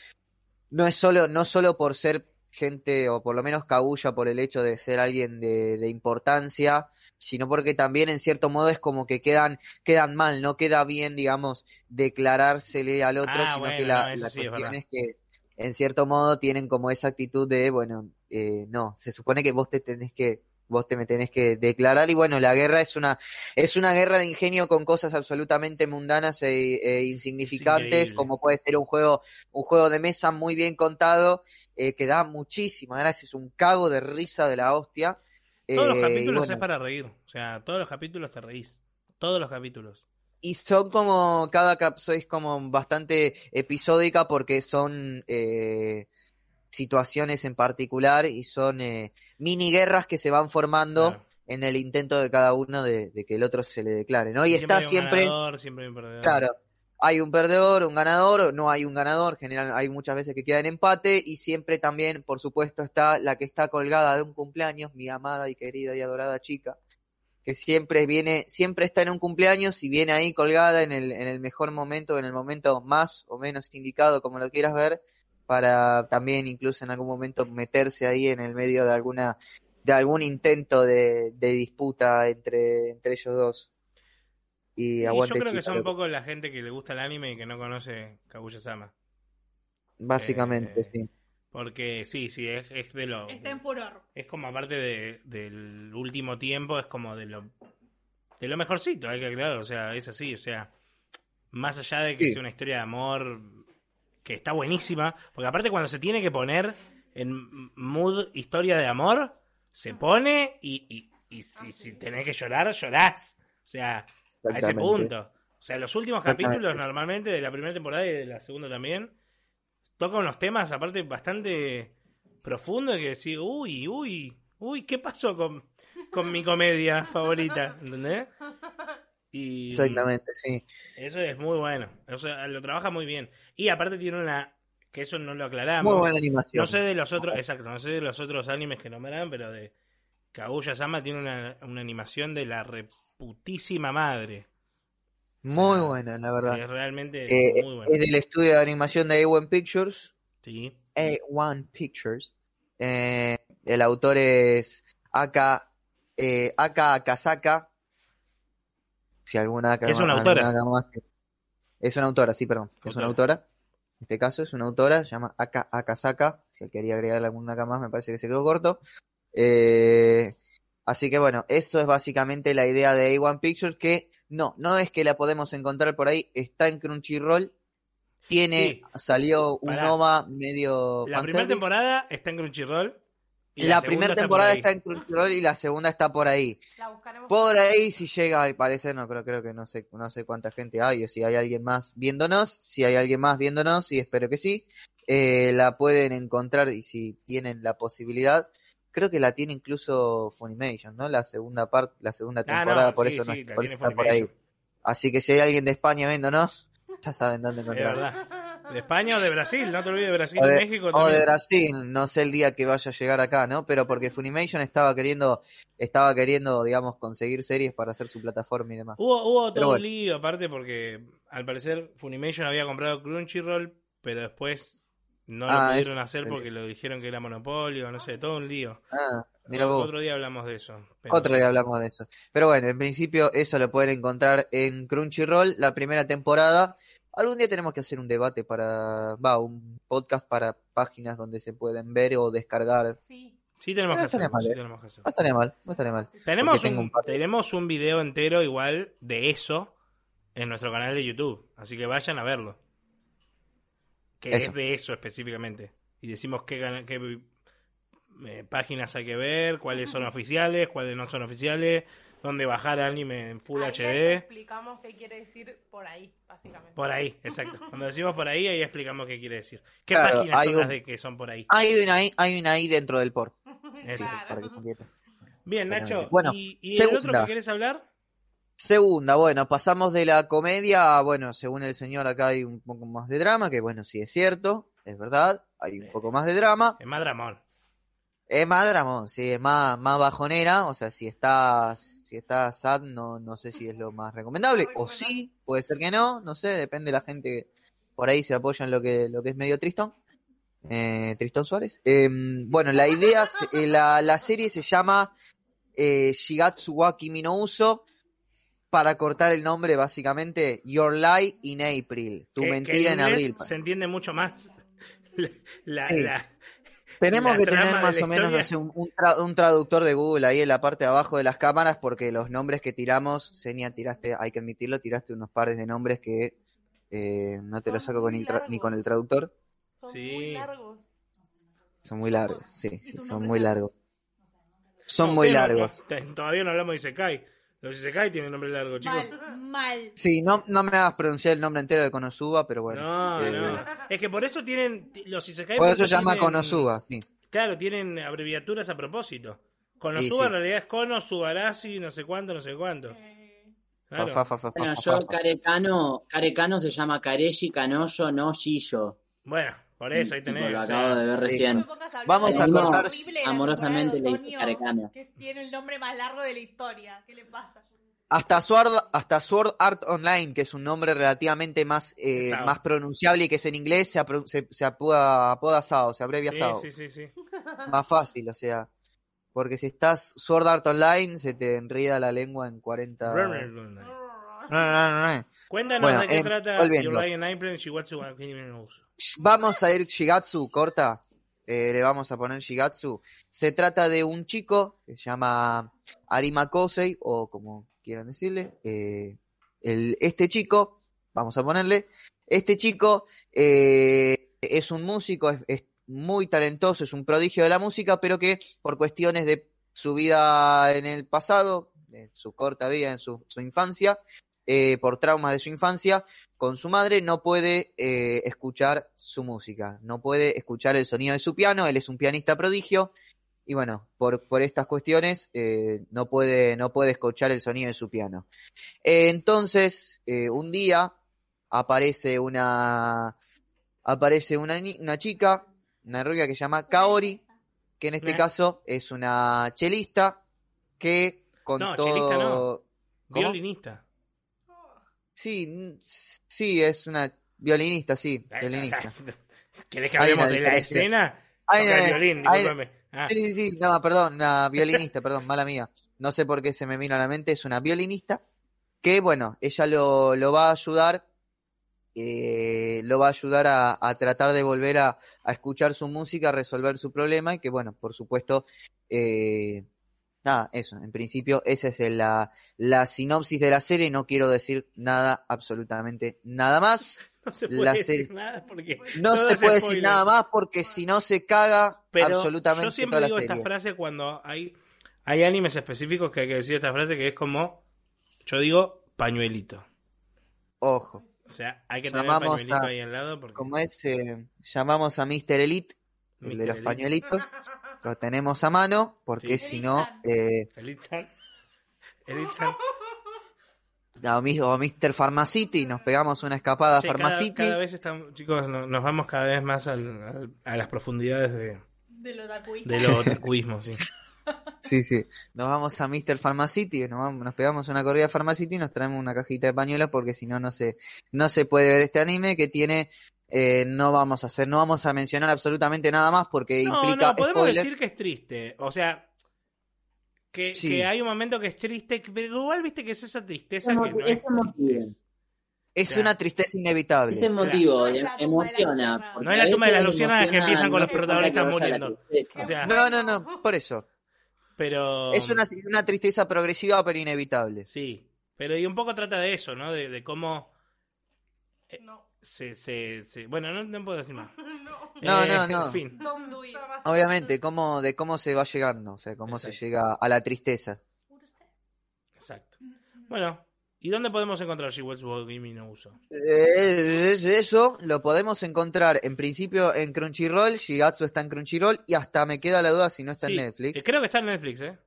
no es solo, no solo por ser gente, o por lo menos Kaguya por el hecho de ser alguien de, de importancia, sino porque también en cierto modo es como que quedan, quedan mal, no queda bien, digamos, declarársele al otro, Ah, sino bueno, que la, no, eso la sí es cuestión verdad. es que en cierto modo tienen como esa actitud de, bueno, eh, no, se supone que vos te tenés que vos te me tenés que declarar y bueno, la guerra es una es una guerra de ingenio con cosas absolutamente mundanas e, e insignificantes, como puede ser un juego un juego de mesa muy bien contado eh, que da muchísima gracia, es un cago de risa de la hostia. Todos los Eh, capítulos bueno, es para reír. O sea, todos los capítulos te reís. Todos los capítulos. Y son como, cada capítulo es como bastante episódica porque son eh, situaciones en particular y son eh, mini guerras que se van formando Claro. en el intento de cada uno de, de que el otro se le declare, ¿no? Y, está hay un siempre, ganador, siempre hay un perdedor. claro, hay un perdedor, un ganador, no hay un ganador, general, hay muchas veces que queda en empate y siempre también, por supuesto, está la que está colgada de un cumpleaños, mi amada y querida y adorada chica, que siempre viene, siempre está en un cumpleaños y viene ahí colgada en el, en el mejor momento, en el momento más o menos indicado, como lo quieras ver, para también incluso en algún momento meterse ahí en el medio de alguna, de algún intento de, de disputa entre, entre ellos dos. Y Sí, yo creo que son un poco la gente que le gusta el anime y que no conoce Kaguya-sama. Básicamente, Eh, sí. Porque sí, sí, es, es de lo... Está en furor. Es como aparte de, del último tiempo, es como de lo de lo mejorcito, hay que aclarar, o sea, es así, o sea, más allá de que Sí. sea una historia de amor que está buenísima, porque aparte cuando se tiene que poner en mood historia de amor, se pone y, y, y si, si tenés que llorar, llorás. O sea, a ese punto. O sea, los últimos capítulos normalmente de la primera temporada y de la segunda también tocan unos temas aparte bastante profundos que decís, uy, uy, uy, ¿qué pasó con, con mi comedia favorita? ¿Entendés? Y Exactamente, sí. eso es muy bueno. O sea, lo trabaja muy bien. Y aparte tiene una que eso no lo aclaramos. Muy buena animación. No sé de los otros, exacto, no sé de los otros animes que nombran, pero de Kaguya-sama tiene una, una animación de la reputísima madre. Muy sea, buena, la verdad. Es realmente Eh, muy buena. es del estudio de animación de A1 Pictures. Sí. A1 Pictures. Eh, el autor es Aka, eh, Aka Akasaka. Si alguna es una alguna autora. Más que- Es una autora, sí, perdón. Es una autora. En este caso es una autora, se llama Aka Akasaka. Si quería agregarle alguna Aka más, me parece que se quedó corto. Eh, así que bueno, esto es básicamente la idea de A1 Pictures, que no, no es que la podemos encontrar por ahí, está en Crunchyroll. Tiene, Sí. salió un Pará. OVA medio La primera temporada está en Crunchyroll. Y La, primera por temporada ahí. está en Crunchyroll y la segunda está por ahí. La. Por ahí si llega al parecer, no creo, creo que no sé, no sé cuánta gente hay o si hay alguien más viéndonos, si hay alguien más viéndonos y espero que sí, eh, la pueden encontrar y si tienen la posibilidad, creo que la tiene incluso Funimation, ¿no? La segunda parte, la segunda Ah, no, temporada, por sí, eso no sí, por eso está por ahí. Así que si hay alguien de España viéndonos, ya saben dónde Es encontrar. verdad. De España o de Brasil, no te olvides de Brasil O de, México o de Brasil, no sé el día que vaya a llegar acá, ¿no? Pero porque Funimation estaba queriendo, estaba queriendo, digamos, conseguir series para hacer su plataforma y demás. Hubo, hubo todo un lío aparte porque al parecer Funimation había comprado Crunchyroll, pero después no lo Ah, pudieron hacer porque lo dijeron que era monopolio, no sé, todo un lío. Ah, mira vos. Otro día hablamos de eso. pero Otro día hablamos de eso. Pero bueno, en principio eso lo pueden encontrar en Crunchyroll, la primera temporada. Algún día tenemos que hacer un debate para, va, un podcast para páginas donde se pueden ver o descargar. Sí. Sí tenemos No que hacerlo, mal, sí eh. tenemos que hacerlo. No estaría mal, no estaría mal. Tenemos un, tenemos un video entero igual de eso en nuestro canal de YouTube, así que vayan a verlo. Que Eso. es de eso específicamente. Y decimos qué, qué eh, páginas hay que ver, cuáles son oficiales, cuáles no son oficiales, dónde bajar anime en Full Ahí HD. explicamos qué quiere decir por ahí, básicamente. Por ahí, exacto. Cuando decimos por ahí, ahí explicamos qué quiere decir. ¿Qué Claro, páginas hay son un- las de que son por ahí? Hay una ahí, hay una ahí dentro del por. Eso. Claro. Para que se entienda. Bien. Nacho. Bueno, ¿Y, y el otro que querés hablar? Segunda, bueno, pasamos de la comedia, a, bueno, según el señor acá hay un poco más de drama, que bueno, sí es cierto, es verdad, hay un poco más de drama. Es más dramón. Es más drama, sí, es más, más bajonera, o sea, si estás, si estás sad, no, no sé si es lo más recomendable, o sí, puede ser que no, no sé, depende de la gente que por ahí se apoya en lo que, lo que es medio tristón. Eh, Tristón Suárez. Eh, bueno, la idea, eh, la, la serie se llama eh, Shigatsu wa Kimi no Uso, para cortar el nombre, básicamente, Your Lie in April, tu Que- que mentira en abril. Se entiende mucho más la, la- Sí. la- Tenemos que tener más o menos no historia. sé, un, un tra- un traductor de Google ahí en la parte de abajo de las cámaras porque los nombres que tiramos, Senia, tiraste, hay que admitirlo, tiraste unos pares de nombres que eh, no te los saco con ni con el traductor. Son Sí. muy largos. Son muy largos, sí, sí, son muy largos. Son No, muy largos. no- todavía no hablamos de Isekai. Los Isekai tienen nombre largo, chicos. Mal, mal. Sí, no, no me hagas pronunciar el nombre entero de Konosuba, pero bueno. No, eh, no. Es que por eso tienen. Los Isekai. Por eso se tienen- llama Konosuba, sí. Claro, tienen abreviaturas a propósito. Konosuba sí. en realidad es Kono, Subarashi, no sé cuánto, no sé cuánto. Claro. Fa, fa, fa, fa, Bueno, yo. Carecano, Carecano se llama Kareshi Kanoyo no Shiyo. Bueno, por eso ahí tenés. lo o acabo sea, de ver recién. Vamos a cortar la amorosamente otoño, Carecano. Que tiene el nombre más largo de la historia. ¿Qué le pasa? Hasta Sword, hasta Sword Art Online, que es un nombre relativamente más, eh, más pronunciable y que es en inglés, se, se, se apoda, apoda Sao, se abrevia sí, Sao. sí, sí, sí. Más fácil, o sea. Porque si estás Sword Art Online, se te enrida la lengua en 40... No, no, no, no. Cuéntanos Bueno, de qué em, trata volviendo. Vamos a ir Shigatsu, corta. Eh, le vamos a poner Shigatsu. Se trata de un chico que se llama Arima Kosei, o como quieran decirle. eh, el, este chico, vamos a ponerle. Este chico eh, es un músico, es, es muy talentoso, es un prodigio de la música, pero que por cuestiones de su vida en el pasado, de su corta vida en su, su infancia, eh, por traumas de su infancia, con su madre no puede eh, escuchar su música, no puede escuchar el sonido de su piano, él es un pianista prodigio y bueno, por, por estas cuestiones eh, no, puede, no puede escuchar el sonido de su piano. Entonces, un día aparece una, aparece una, una chica, una rubia que se llama Kaori, que en este Eh. caso es una chelista que con No, todo... chelista no. Violinista. Sí, sí, es una violinista, sí, violinista. ¿Querés que hablemos una de la escena? Hay una- violín, hay-. Ah, Sí, sí, sí, no, perdón, una violinista, perdón, mala mía. No sé por qué se me vino a la mente, es una violinista que, bueno, ella lo, lo va a ayudar, eh, lo va a ayudar a, a tratar de volver a, a escuchar su música, a resolver su problema y que, bueno, por supuesto, eh, nada, eso, en principio esa es la, la sinopsis de la serie, no quiero decir nada, absolutamente nada más. no se la puede decir nada porque No se puede decir spoiler. nada más porque si no se caga Pero absolutamente yo siempre toda la digo serie. esta frase cuando hay, hay animes específicos que hay que decir esta frase que es como, yo digo, pañuelito. Ojo. O sea, hay que tener Llamamos pañuelito a- ahí al lado porque... Como es, eh, llamamos a Mr. Elite, el de los Elite. pañuelitos, lo tenemos a mano, porque Sí. si no, eh, Elitsan. Elitsan. a mi- o Mr. Pharmacity, nos pegamos una escapada a cada, Pharmacity. cada vez estamos, chicos, no- nos vamos cada vez más al- al- a las profundidades de, De lo tacuista. de lo sí. Sí, sí. Nos vamos a Mr. Pharmacity, nos, vamos- nos pegamos una corrida a Pharmacity y nos traemos una cajita de pañuelos porque si no, no se, no se puede ver este anime que tiene, eh, no vamos a hacer, no vamos a mencionar absolutamente nada más porque No, implica no, podemos spoilers. decir que es triste. O sea, que, Sí. que hay un momento que es triste, pero igual viste que es esa tristeza Es que no es es emotivo. tristeza. Es Claro. una tristeza inevitable. Es emotivo, No es em- la tumba de la emociona. No es la tumba de las luciérnagas que empiezan con los protagonistas muriendo. tristeza. O sea, No, no, no, por eso. pero... Es una, una tristeza progresiva pero inevitable. Sí, pero y un poco trata de eso, ¿no? De, de cómo No. Se, se, se- Bueno, no, no puedo decir más. No, Eh, no, no. En fin. Obviamente, cómo, de cómo se va llegando, o sea, cómo se llega a la tristeza. Exacto. Bueno, ¿y dónde podemos encontrar Shiwatsu wa Kimi no Uso? Eh, es- eso lo podemos encontrar en principio en Crunchyroll, Shigatsu está en Crunchyroll y hasta me queda la duda si no está Sí, en eh, Netflix. creo que está en Netflix, ¿eh?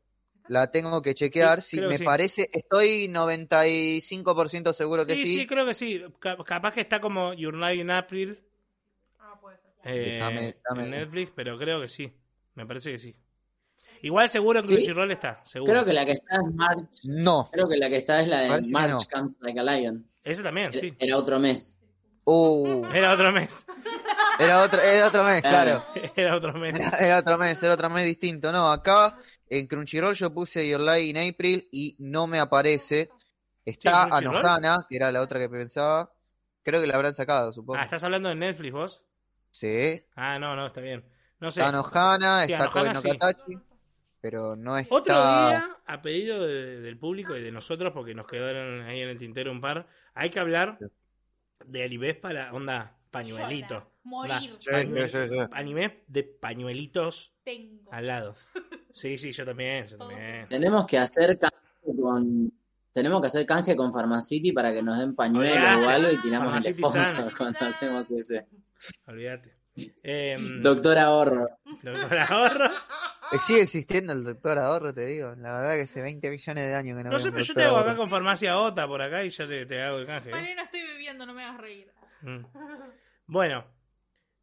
La tengo que chequear, Sí, sí, creo que me sí. parece, estoy 95% seguro que Sí, sí. sí, creo que sí. Ca- capaz que está como Your Lie in April Ah, puede ser. eh, Déjame- déjame- en Netflix, pero creo que sí. Me parece que sí. Igual seguro ¿Sí? Crunchyroll está, seguro. Creo que la que está es March. No. Creo que la que está es la de Parece que March no. Comes Like a Lion. Ese también, sí. Era otro mes. Uh, Era otro mes. era otro, era otro mes, claro. Era otro mes. Era, era otro mes, era otro mes distinto. No, acá en Crunchyroll yo puse Your Lie in April y no me aparece. Está. Anohana, que era la otra que pensaba. Creo que la habrán sacado, supongo. Ah, ¿estás hablando de Netflix vos? Sí. Ah, no, no, está bien. No sé. Está Nohana, Sí, está Koe Anohana no sí. Pero no está... Otro día, a pedido de- del público y de nosotros, porque nos quedaron ahí en el tintero un par, hay que hablar de animes para onda pañuelito. Morir. Sí, Pañuel- sí, sí, sí. Animes de pañuelitos Tengo. al lado. Sí, sí, yo también, yo. Tenemos que hacer canje con. Tenemos que hacer canje con Pharmacity para que nos den pañuelos Olvidate. o algo y tiramos el sponsor cuando hacemos ese. Olvídate. Em, Doctor Ahorro. doctor ahorro. Eh, Sigue existiendo el doctor ahorro, te digo. La verdad que hace 20 millones de años que no No sé, pero yo te hago acá con farmacia OTA por acá y ya te, te hago el canje. ¿eh? Mariano, estoy bebiendo, no me hagas reír. Mm. Bueno.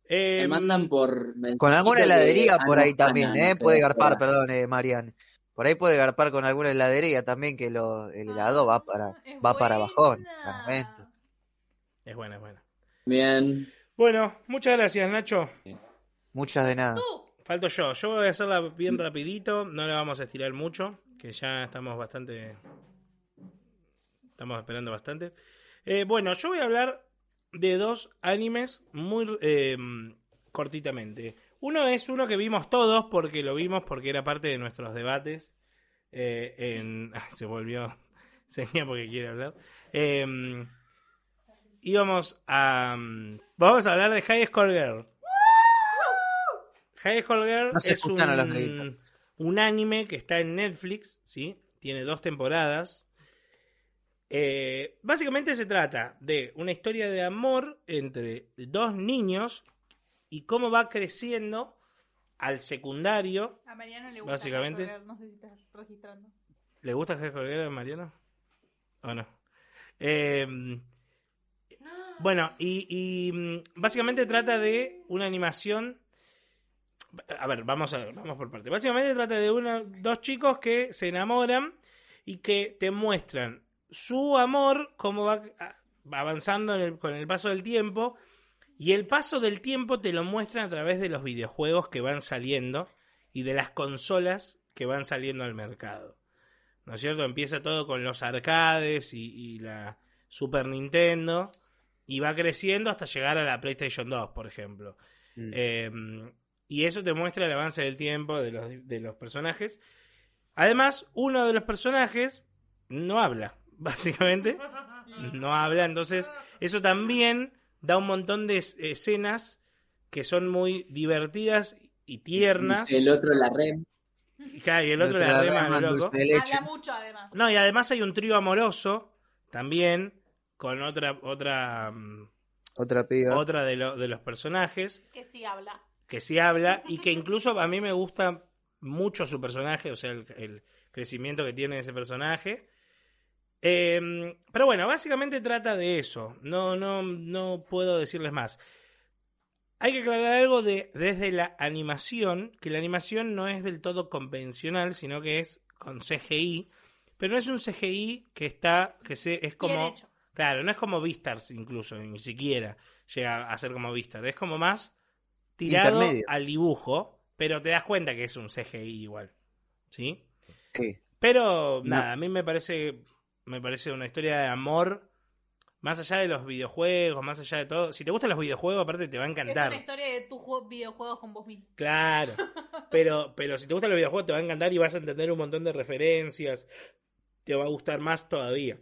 Me em, mandan por. Con alguna heladería por ah, ahí también, ah, ¿eh? no, Puede garpar, perdón, eh, Marian. Por ahí puede garpar con alguna heladería también que lo, el helado va para, Es va para bajón. claramente. Es buena, es buena. Bien. Bueno, muchas gracias, Nacho. Muchas de nada. Tú, Falto yo. Yo voy a hacerla bien rapidito. No la vamos a estirar mucho. Que ya estamos bastante... Estamos esperando bastante. Eh, bueno, yo voy a hablar de dos animes muy eh, cortitamente. Uno es uno que vimos todos porque lo vimos porque era parte de nuestros debates. eh, en... ah, se volvió seña porque quiere hablar. Eh, íbamos a... Vamos a hablar de High School Girl. High School Girl No es un, un anime que está en Netflix, ¿sí? Tiene dos temporadas. Eh, básicamente se trata de una historia de amor entre dos niños y cómo va creciendo al secundario. a Mariano le gusta. Básicamente. No sé si estás registrando. ¿Le gusta Girl a Mariano? ¿O no? Eh, bueno, y, y, mm, básicamente trata de una animación. A ver, vamos, a, vamos por parte. Básicamente trata de una, dos chicos que se enamoran y que te muestran su amor, cómo va a- avanzando en el- con el paso del tiempo. Y el paso del tiempo te lo muestran a través de los videojuegos que van saliendo y de las consolas que van saliendo al mercado. ¿No es cierto? Empieza todo con los arcades y, y la Super Nintendo y va creciendo hasta llegar a la PlayStation 2, por ejemplo. Mm. Eh, y eso te muestra el avance del tiempo de los, de los personajes. Además, uno de los personajes no habla, básicamente. No habla, entonces eso también da un montón de es- escenas que son muy divertidas y tiernas. El otro la rem. Y, claro, y el otro la rema loco. Habla mucho, además. No, y además hay un trío amoroso también con otra otra mm, Otra piba. otra de, lo- de los personajes Que sí habla. que sí habla y que incluso a mí me gusta mucho su personaje, o sea, el, el crecimiento que tiene ese personaje. Eh, pero bueno, básicamente trata de eso. No, no, no puedo decirles más. Hay que aclarar algo de, desde la animación, que la animación no es del todo convencional, sino que es con CGI, pero no es un CGI que está, que se, es Bien como, hecho. claro, no es como Vistars incluso, ni siquiera llega a ser como Vistars, es como más tirado Intermedio. al dibujo, pero te das cuenta que es un CGI igual, ¿sí? Sí. Pero No. nada, a mí me parece me parece una historia de amor más allá de los videojuegos, más allá de todo. Si te gustan los videojuegos, aparte te va a Es encantar. una historia de tus juegos- videojuegos con vos mismo. Claro. Pero pero si te gustan los videojuegos te va a encantar y vas a entender un montón de referencias. Te va a gustar más todavía.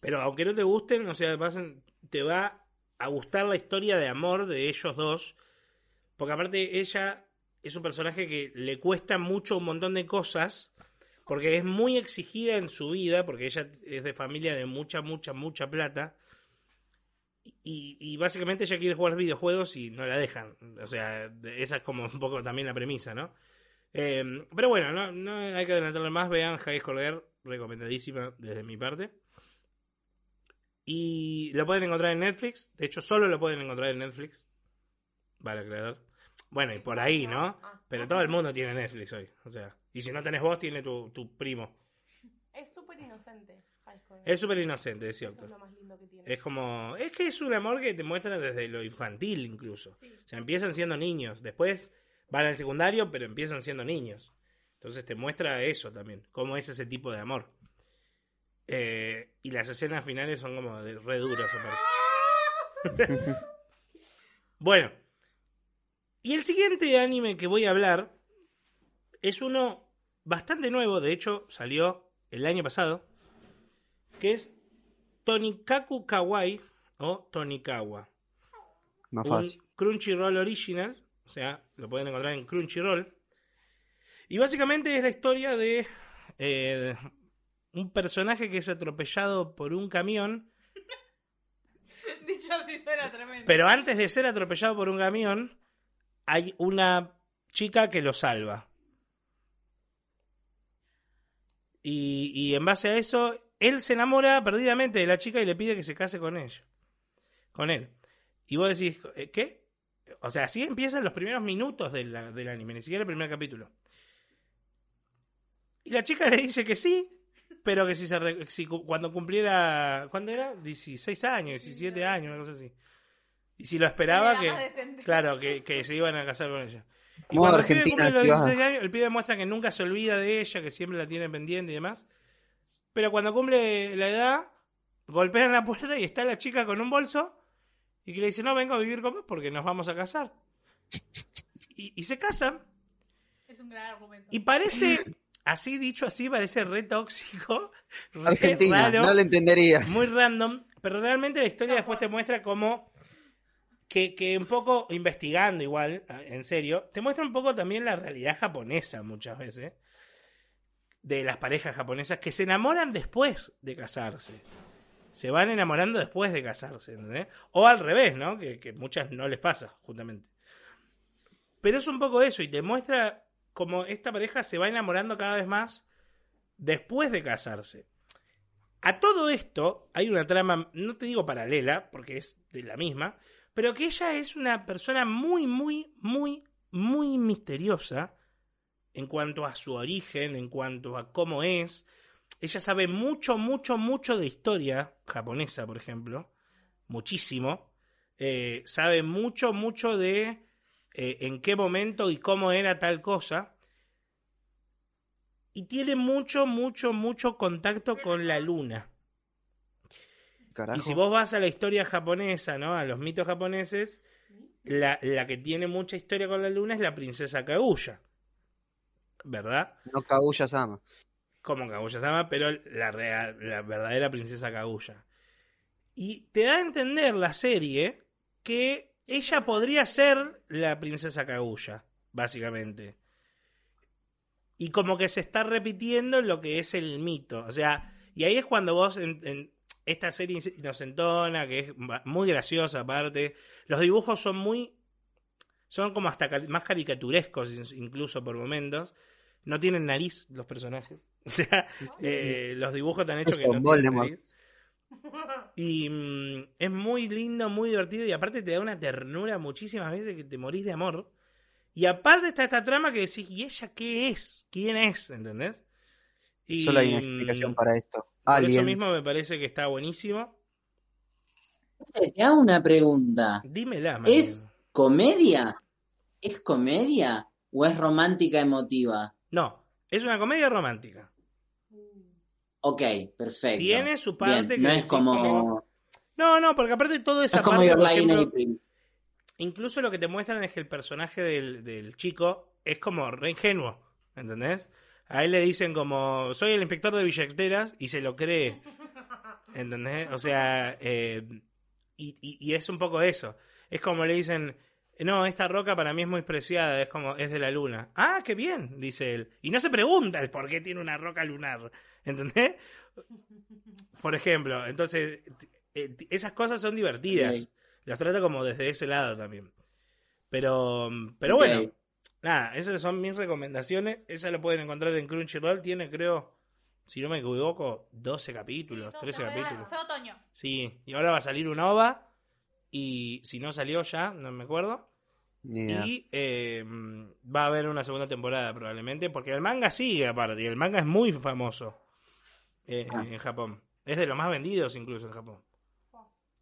Pero aunque no te gusten, o sea, te va a gustar la historia de amor de ellos dos. Porque aparte ella es un personaje que le cuesta mucho un montón de cosas. Porque es muy exigida en su vida, porque ella es de familia de mucha, mucha, mucha plata. Y, y básicamente ella quiere jugar videojuegos y no la dejan. O sea, esa es como un poco también la premisa, ¿no? Eh, pero bueno, no, no hay que adelantarle más. Vean High School Girl, recomendadísima desde mi parte. Y lo pueden encontrar en Netflix. De hecho, solo lo pueden encontrar en Netflix. Vale aclarar. Bueno, y por ahí, ¿no? Pero todo el mundo tiene Netflix hoy. O sea, y si no tenés vos, tiene tu, tu primo. Es súper inocente. High School. Es súper inocente, es Eso cierto. es lo más lindo que tiene. Es como. Es que es un amor que te muestra desde lo infantil, incluso. Sí. O sea, empiezan siendo niños. Después van al secundario, pero empiezan siendo niños. Entonces te muestra eso también. Cómo es ese tipo de amor. Eh, y las escenas finales son como de re duras aparte. bueno. Y el siguiente anime que voy a hablar es uno bastante nuevo, de hecho salió el año pasado, que es Tonikaku Kawaii o Tonikawa. Más un fácil. Crunchyroll Original, o sea, lo pueden encontrar en Crunchyroll. Y básicamente es la historia de eh, un personaje que es atropellado por un camión, Dicho así suena tremendo. pero antes de ser atropellado por un camión, hay una chica que lo salva. Y, y en base a eso, él se enamora perdidamente de la chica y le pide que se case con ella. Con él. Y vos decís, "¿Eh, ¿qué? O sea, así empiezan los primeros minutos de la- del anime, ni siquiera el primer capítulo. Y la chica le dice que sí, pero que si, se si cuando cumpliera, ¿cuándo era? 16 años, 17 años, una cosa así. Y si lo esperaba, Era que, claro, que, que se iban a casar con ella. Y cuando el pibe Argentina cumple los activada. 16 años, el pibe muestra que nunca se olvida de ella, que siempre la tiene pendiente y demás. Pero cuando cumple la edad, golpean la puerta y está la chica con un bolso y que le dice, no, vengo a vivir con vos porque nos vamos a casar. Y, y se casan. Es un gran argumento. Y parece, así dicho así, parece re tóxico. re Argentina, raro, no lo entendería. Muy random. Pero realmente la historia después te muestra como que, que un poco investigando igual, en serio, te muestra un poco también la realidad japonesa muchas veces. De las parejas japonesas que se enamoran después de casarse. Se van enamorando después de casarse, ¿entendés? O al revés, ¿no? Que, que muchas no les pasa, justamente. Pero es un poco eso, y te muestra como esta pareja se va enamorando cada vez más después de casarse. A todo esto hay una trama, no te digo paralela, porque es de la misma, pero que ella es una persona muy, muy, muy, muy misteriosa en cuanto a su origen, en cuanto a cómo es. Ella sabe mucho, mucho, mucho de historia japonesa, por ejemplo. Muchísimo. Eh, sabe mucho, mucho de eh, en qué momento y cómo era tal cosa. Y tiene mucho, mucho, mucho contacto con la luna. Carajo. Y si vos vas a la historia japonesa, ¿no? A los mitos japoneses, la, la que tiene mucha historia con la luna es la princesa Kaguya. ¿Verdad? No Kaguya Sama. Como Kaguya-sama, pero la, real- la verdadera princesa Kaguya. Y te da a entender la serie que ella podría ser la princesa Kaguya, básicamente. Y como que se está repitiendo lo que es el mito. O sea, y ahí es cuando vos en, en esta serie inocentona, que es muy graciosa aparte, los dibujos son muy... Son como hasta más caricaturescos in- incluso por momentos. No tienen nariz los personajes. O sea, eh, los dibujos están hechos que no tienen nariz. Y mm, es muy lindo, muy divertido y aparte te da una ternura muchísimas veces que te morís de amor. Y aparte está esta trama que decís, ¿y ella qué es? ¿Quién es? ¿Entendés? Y, Solo hay una mm, explicación para esto. Por Aliens. eso mismo me parece que está buenísimo. Te hago una pregunta. Dímela, ¿Es comedia? ¿Es comedia o es romántica emotiva? No, es una comedia romántica. Ok, perfecto. Tiene su Bien, parte que no es como, como- No, no, porque aparte toda no esa es como parte, Your por ejemplo, incluso lo que te muestran es que el personaje del, del chico es como re ingenuo, ¿entendés? A él le dicen como, soy el inspector de billeteras y se lo cree, ¿entendés? O sea, eh, y, y- y es un poco eso. Es como le dicen, no, esta roca para mí es muy preciada, es como, es de la luna. Ah, qué bien, dice él. Y no se pregunta el por qué tiene una roca lunar, ¿entendés? Por ejemplo, entonces, eh, esas cosas son divertidas. Ok. Las trata como desde ese lado también. Pero, pero bueno, nada, esas son mis recomendaciones. Esa lo pueden encontrar en Crunchyroll. Tiene, creo, si no me equivoco, 12 capítulos, Sí, 13 fue- capítulos. Fue otoño. Sí, y ahora va a salir un OVA. Y si no salió ya, no me acuerdo. Y eh, va a haber una segunda temporada probablemente. Porque el manga sigue aparte. Y el manga es muy famoso eh, Ah. en Japón. Es de los más vendidos incluso en Japón.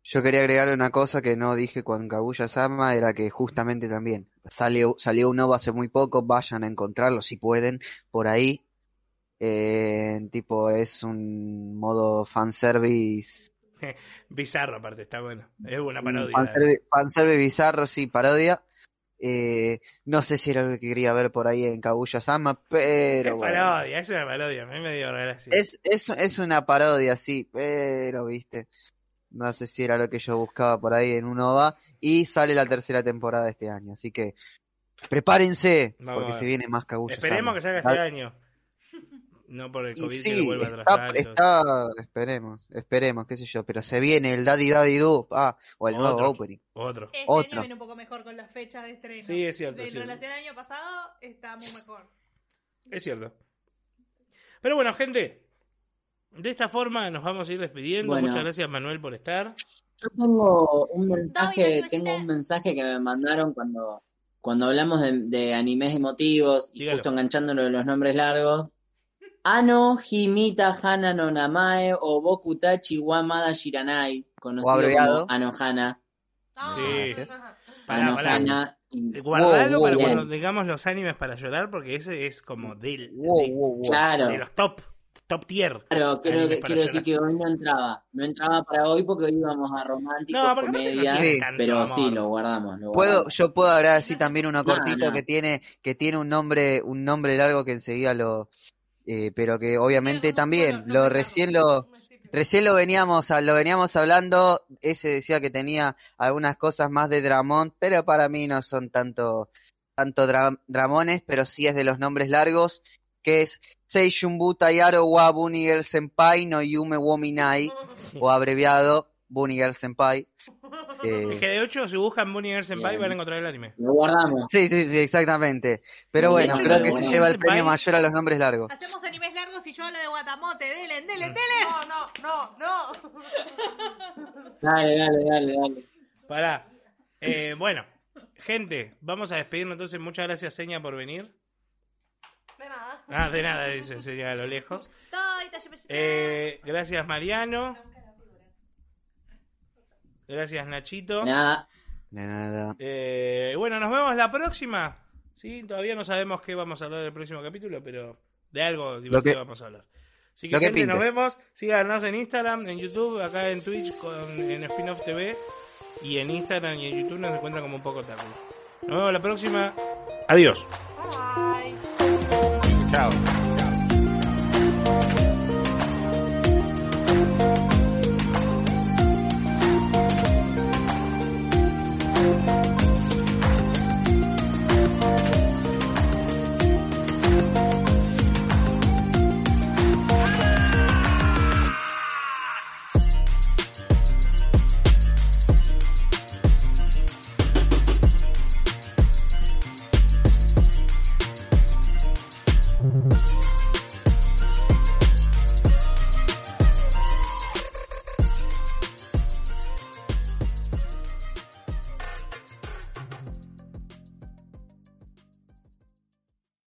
Yo quería agregar una cosa que no dije con Kaguya Sama, era que justamente también salió, salió un OVA hace muy poco, vayan a encontrarlo si pueden, por ahí. Eh, tipo, es un modo fanservice, Bizarro aparte, está bueno. Es una un parodia. fanservice, fanservice bizarro, sí, parodia. Eh, no sé si era lo que quería ver por ahí en Kaguya Sama, Es pero bueno. parodia, es una parodia. A mí me dio gracia. Es, es, es una parodia, sí, pero viste. No sé si era lo que yo buscaba por ahí en un OVA. Y sale la tercera temporada este año. Así que prepárense, Vamos porque a se viene más Kaguya Esperemos que salga este año. No por el Y COVID que sí, lo vuelva a está, y todo eso. está, esperemos, esperemos, qué sé yo, pero se viene el Daddy Daddy Do, ah, o el nuevo Otro. opening. Otro. Este Otro. año viene un poco mejor con las fechas de estreno. Sí, es cierto, cierto. relación al año pasado, estamos mejor. Es cierto. Pero bueno, gente. De esta forma nos vamos a ir despidiendo. Bueno. Muchas gracias, Manuel, por estar. Yo tengo un mensaje, tengo un mensaje que me mandaron cuando, cuando hablamos de, de animes emotivos y Dígalo. justo enganchándolo de los nombres largos. Ano Himita Hana no Namae o Bokutachi wa Mada Shiranai, conocido como Anohana. Ah, Sí. Anohana. Guardalo Wow, para wow, cuando wow. digamos los animes para llorar, porque ese es como del, Wow, de, wow, wow. Claro. de los top, top tier. Claro, creo que, quiero decir que hoy no entraba. No entraba para hoy porque hoy íbamos a romántico, No, no comedia, Sí. pero amor. sí, lo guardamos. Lo Puedo, guardamos. yo puedo agregar así también cortito no. que tiene, que tiene un nombre, un nombre largo que enseguida lo, eh, pero que obviamente también, lo recién lo, recién lo veníamos, a- lo veníamos hablando, ese decía que tenía algunas cosas más de Dramón, pero para mí no son tanto, tanto dra- Dramones, pero sí es de los nombres largos, que es Seishunbu Tayaro wa Buniger Senpai no Yume Wominai, o abreviado Buniger Senpai. Eh, Es que de 8, si buscan Bunny Girl Senpai, Bien. van a encontrar el anime. Lo guardamos. Sí, sí, sí, exactamente. Pero Muy bueno, creo que bueno. se lleva el Senpai. premio mayor a los nombres largos. Hacemos animes largos y yo hablo de Guatamote. Delen, delen, Mm. delen. No, no, no, no. Dale, dale, dale, dale. Pará. Eh, bueno, gente, vamos a despedirnos entonces. Muchas gracias, Seña, por venir. De nada. Ah, de nada, dice Seña a lo lejos. Eh, gracias, Mariano. Gracias, Nachito. Nada. De nada. Eh, bueno, nos vemos la próxima. Sí, todavía no sabemos qué vamos a hablar del próximo capítulo, pero de algo divertido que- vamos a hablar. Así que, gente, nos vemos. Síganos en Instagram, en YouTube, acá en Twitch, con, en Spinoff TV. Y en Instagram y en YouTube nos encuentran como un poco taco. Nos vemos la próxima. Adiós. Bye. Chao.